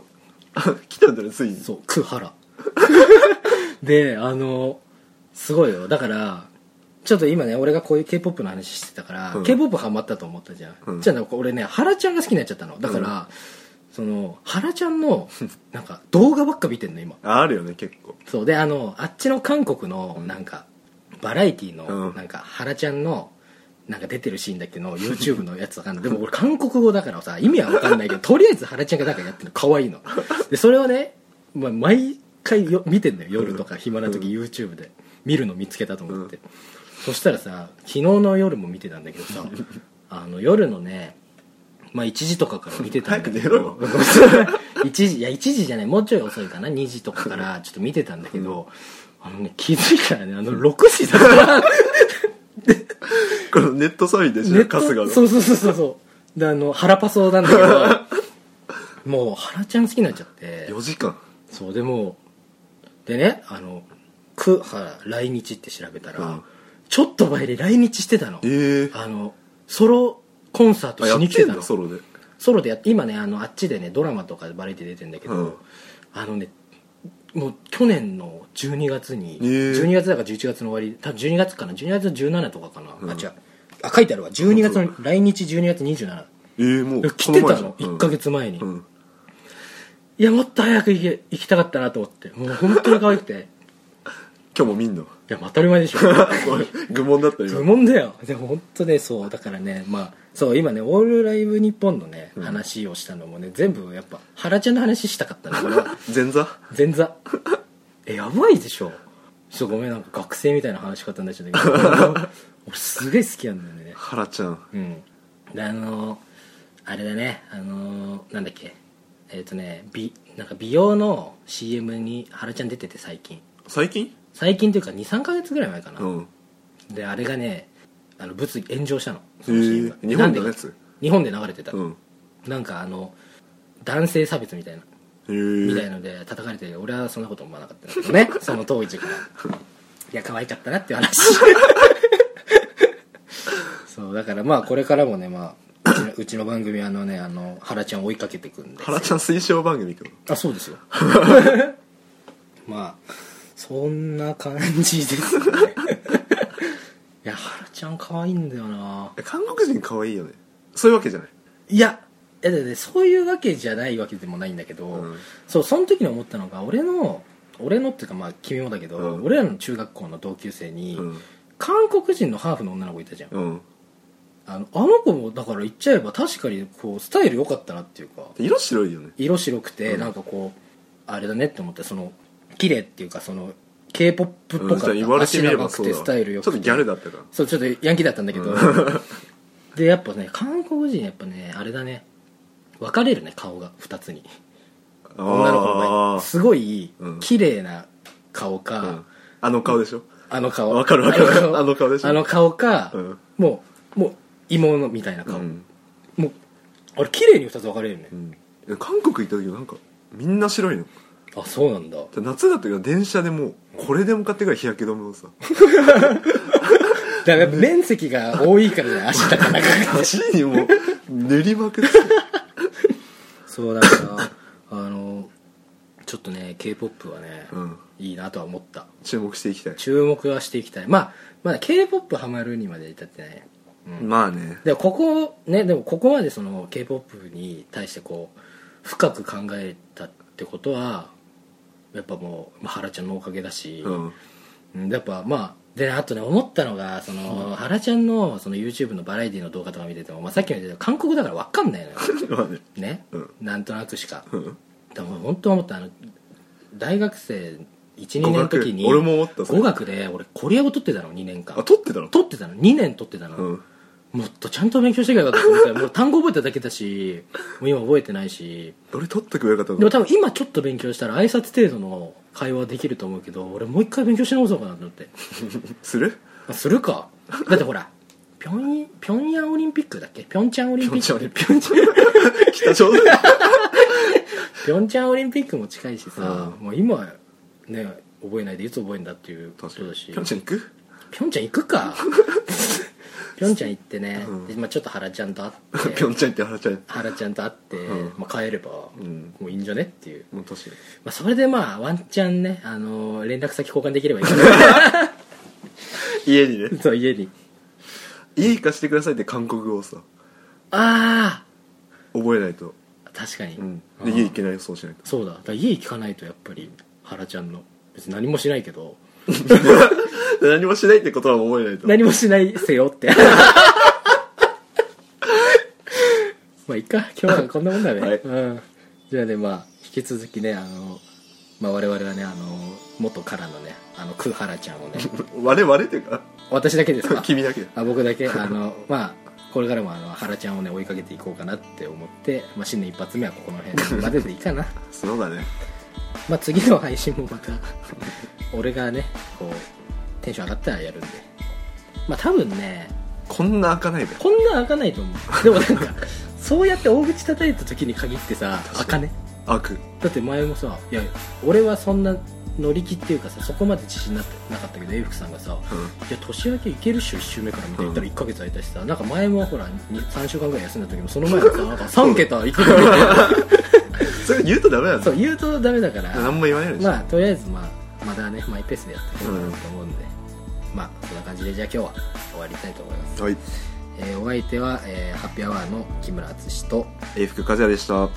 Speaker 2: あ 来たんだねついに。
Speaker 1: そうクハラであのすごいよ。だからちょっと今ね俺がこういう k p o p の話してたから、
Speaker 2: うん。
Speaker 1: K p o p ハマったと思ったじゃん、
Speaker 2: うん。
Speaker 1: じゃあなんか俺ねハラちゃんが好きになっちゃったの。だから、そのハラちゃんのなんか動画ばっか見てんの今。
Speaker 2: ああるよね結構。
Speaker 1: そう。であのあっちの韓国のなんかバラエティの
Speaker 2: うん。
Speaker 1: なんかハラちゃんのなんか出てるシーンだけの YouTube のやつわかんない。でも俺韓国語だからさ意味はわかんないけどとりあえずハラちゃんがなんかやってるの。可愛いの。でそれをね、まあ、毎回よ見てんのよ。夜とか暇な時 YouTube で。見るの見つけたと思って、そしたらさ昨日の夜も見てたんだけどさ あの夜のねまあ1時とかから見てたんだけ
Speaker 2: 早く寝ろ
Speaker 1: ど1 時いや1時じゃない。もうちょい遅いかな。2時とかからちょっと見てたんだけど、あのね気づいたらねあの6時だから。
Speaker 2: このネットサインでしょ
Speaker 1: ネット
Speaker 2: 春日の。
Speaker 1: そうそうそうそうそう。であの腹パソなんだけど。もう原ちゃん好きになっちゃって。
Speaker 2: 4時間。
Speaker 1: そうでもでねあの「クハラ来日」って調べたら、
Speaker 2: うん。
Speaker 1: ちょっと前で来日してたの。
Speaker 2: ええ
Speaker 1: あのソロコンサート
Speaker 2: あ
Speaker 1: しに来てたの。
Speaker 2: ソロで。
Speaker 1: ソロでやって今ねあのあっちでねドラマとかバラエティ出てんだけど、
Speaker 2: うん。
Speaker 1: あのねもう去年の12月に、
Speaker 2: え。ー
Speaker 1: 12月だから11月の終わり多分12月かな？12月17とかかな、
Speaker 2: うん。
Speaker 1: あ違う。あ書いてあるわ。12月の来日12月27
Speaker 2: ええもう
Speaker 1: 来てたの
Speaker 2: こ前じゃん。
Speaker 1: 1ヶ月前に、
Speaker 2: うん。うん
Speaker 1: いやもっと早く行け行きたかったなと思って。もう本当に可愛くて。
Speaker 2: 今日も見んの？
Speaker 1: いや当たり前でしょ。
Speaker 2: 愚問だった今。
Speaker 1: 愚問だよ。でも本当ねそう。だからねまあそう今ねオールライブ日本のね、話をしたのもね全部やっぱ原ちゃんの話したかったの。これは
Speaker 2: 前座？
Speaker 1: 前座。えやばいでしょ。ちょっとごめんなんか学生みたいな話し方になっちゃったけど。俺すげえ好きなんだよね。
Speaker 2: 原ちゃん。
Speaker 1: うん。であのあれだね。あのなんだっけ。えっ、とね美なんか美容の CM に原ちゃん出てて最近。
Speaker 2: 最近？
Speaker 1: 最近というか23か月ぐらい前かな、
Speaker 2: うん。
Speaker 1: であれがねあの物議炎上したの。
Speaker 2: へ
Speaker 1: その CM が。
Speaker 2: え日本
Speaker 1: で
Speaker 2: のやつ？
Speaker 1: 日本で流れてた、
Speaker 2: うん。
Speaker 1: なんかあの男性差別みたいな。
Speaker 2: へえ
Speaker 1: みたいので叩かれて俺はそんなこと思わなかったんだけどね。その当時から。いや可愛かったなっていう話。そうだからまあこれからもねまあうちのうちの番組はあのねあの原ちゃんを追いかけていくんで
Speaker 2: 原ちゃん推奨番組か。
Speaker 1: あそうですよ。まあそんな感じですねいや原ちゃん可愛いんだよな。
Speaker 2: 韓国人可愛いよね。そういうわけじゃない。
Speaker 1: いやいやだってそういうわけじゃないわけでもないんだけど、
Speaker 2: うん。
Speaker 1: そうその時に思ったのが俺の俺のっていうかまあ君もだけど、
Speaker 2: うん。
Speaker 1: 俺らの中学校の同級生に、
Speaker 2: うん。
Speaker 1: 韓国人のハーフの女の子いたじゃん、
Speaker 2: うん。
Speaker 1: あのあの子もだから言っちゃえば確かにこうスタイル良かったなっていうか
Speaker 2: 色白いよね。
Speaker 1: 色白くて、
Speaker 2: うん。
Speaker 1: なんかこうあれだねって思ってその綺麗っていうかその k p o p っぽかった、
Speaker 2: うん言われてみれば
Speaker 1: 足長くて
Speaker 2: そうだ
Speaker 1: スタイル良くて。
Speaker 2: ちょっとギャルだったから。
Speaker 1: そうちょっとヤンキーだったんだけど、でやっぱね韓国人やっぱねあれだね。分かれるね顔が2つに。女の子の場合
Speaker 2: あ
Speaker 1: すごい
Speaker 2: うん。
Speaker 1: 綺麗な顔か、
Speaker 2: あ、うん、あの顔でしょ？
Speaker 1: あの顔。
Speaker 2: わかるわかる。
Speaker 1: あの
Speaker 2: 顔。でしょ？
Speaker 1: あの顔か、
Speaker 2: うん。
Speaker 1: もうもう妹みたいな顔、
Speaker 2: うん、
Speaker 1: もうあれ綺麗に2つ分かれるね。
Speaker 2: う、ん、韓国行った時なんかみんな白いの？
Speaker 1: あそうなんだ。
Speaker 2: で夏だったけど電車でもうこれでも買ってから日焼け止めをさ。
Speaker 1: だから面積が多いからね 足だから
Speaker 2: 足にもう塗りまくって
Speaker 1: そうだからあのちょっとね k p o p はね、
Speaker 2: うん。
Speaker 1: いいなとは思った。
Speaker 2: 注目していきたい。
Speaker 1: 注目はしていきたい。まあまだ k p o p ハマるにまで至ってない。
Speaker 2: まあね。
Speaker 1: でもここねでもここまでその k p o p に対してこう深く考えたってことはやっぱもう、まあ、原ちゃんのおかげだし、
Speaker 2: うん。
Speaker 1: うんやっぱまあであとね思ったのがその、原ちゃんのその YouTube のバラエティの動画とか見てても、まあ、さっきも言ったけど韓国だから分かんないのよ。
Speaker 2: まあね。
Speaker 1: ね、
Speaker 2: うん。
Speaker 1: なんとなくしか。
Speaker 2: うん。
Speaker 1: でも本当思ったあの大学生12年の時に
Speaker 2: 語学俺も思った
Speaker 1: 語学で俺コリア語取ってたの2年間
Speaker 2: あ撮ってたの
Speaker 1: 取ってたの2年取ってたの、
Speaker 2: うん
Speaker 1: もっとちゃんと勉強してからよかったと思ったよ。もう単語覚えただけだしもう今覚えてないし。
Speaker 2: 俺取っとけばよかったの？
Speaker 1: でも多分今ちょっと勉強したら挨拶程度の会話できると思うけど俺もう一回勉強し直そうかなと思って。
Speaker 2: する？
Speaker 1: あするか。だってほらピョンピョンヤンオリンピックだっけ？ピョンチャンオリンピック。
Speaker 2: ピョンチャン北朝鮮
Speaker 1: ピョンチャンオリンピックも近いしさ、
Speaker 2: う
Speaker 1: もう今ね覚えないでいつ覚えるんだっていうことだし。
Speaker 2: ピョンチャン行く？
Speaker 1: ピョンチャン行くかピョンチャン行ってね、
Speaker 2: うん。
Speaker 1: でまあ、ちょっと原ちゃんと会って。
Speaker 2: ピョンチャンって原ちゃん。
Speaker 1: 原ちゃんと会って、
Speaker 2: うん。
Speaker 1: まあ、帰れば、
Speaker 2: うん。
Speaker 1: もういいんじゃねっていう、
Speaker 2: もう確かに
Speaker 1: まあ、それでまあワンチャンね、あのー連絡先交換できればいい。
Speaker 2: 家にね。
Speaker 1: そう家に。
Speaker 2: 家行かしてくださいって韓国語をさ。
Speaker 1: あ
Speaker 2: 覚えないと、
Speaker 1: あ確かに、
Speaker 2: うん、で家行けないそうしないと。
Speaker 1: そうだ。だ家行かないとやっぱり原ちゃんの。別に何もしないけど
Speaker 2: 何もしないってことは覚えないと。
Speaker 1: 何もしないせよって。まあいいか。今日はこんなもんだね、
Speaker 2: はい。
Speaker 1: うん、じゃあねまあ引き続きねあの、まあ、我々はねあの元からのねあのクーハラちゃんをね。
Speaker 2: 我々っていうか？
Speaker 1: 私だけですか？
Speaker 2: 君だけ。
Speaker 1: あ僕だけ？あのまあこれからもあの原ちゃんをね追いかけていこうかなって思って、まあ、新年一発目はここの辺まででいいかな。
Speaker 2: そうだね
Speaker 1: まあ次の配信もまた俺がねこうテンション上がったらやるんで。まあ多分ね
Speaker 2: こんな開かないで。
Speaker 1: こんな開かないと思う。でもなんかそうやって大口叩いた時に限ってさ開かね。
Speaker 2: 開く。
Speaker 1: だって前もさいや俺はそんな乗り気っていうかさそこまで自信なってなかったけど英福さんがさ
Speaker 2: うん。
Speaker 1: いや年明けいけるっしょ1週目からみたいな言ったら1ヶ月空いたしさなんか前もほら3週間ぐらい休んだ時もその前はさなんか3桁いくかみたいな
Speaker 2: それ言うとダメなんだ。
Speaker 1: そう言うとダメだから。
Speaker 2: 何も言わないでしょ、
Speaker 1: まあとりあえずまあまだねマイペースでやっていこうかなと思うんで、まあそんな感じでじゃあ今日は終わりたいと思います、
Speaker 2: はい。
Speaker 1: えーお相手は、えーハッピーアワーの木村敦と。
Speaker 2: 英福和也でした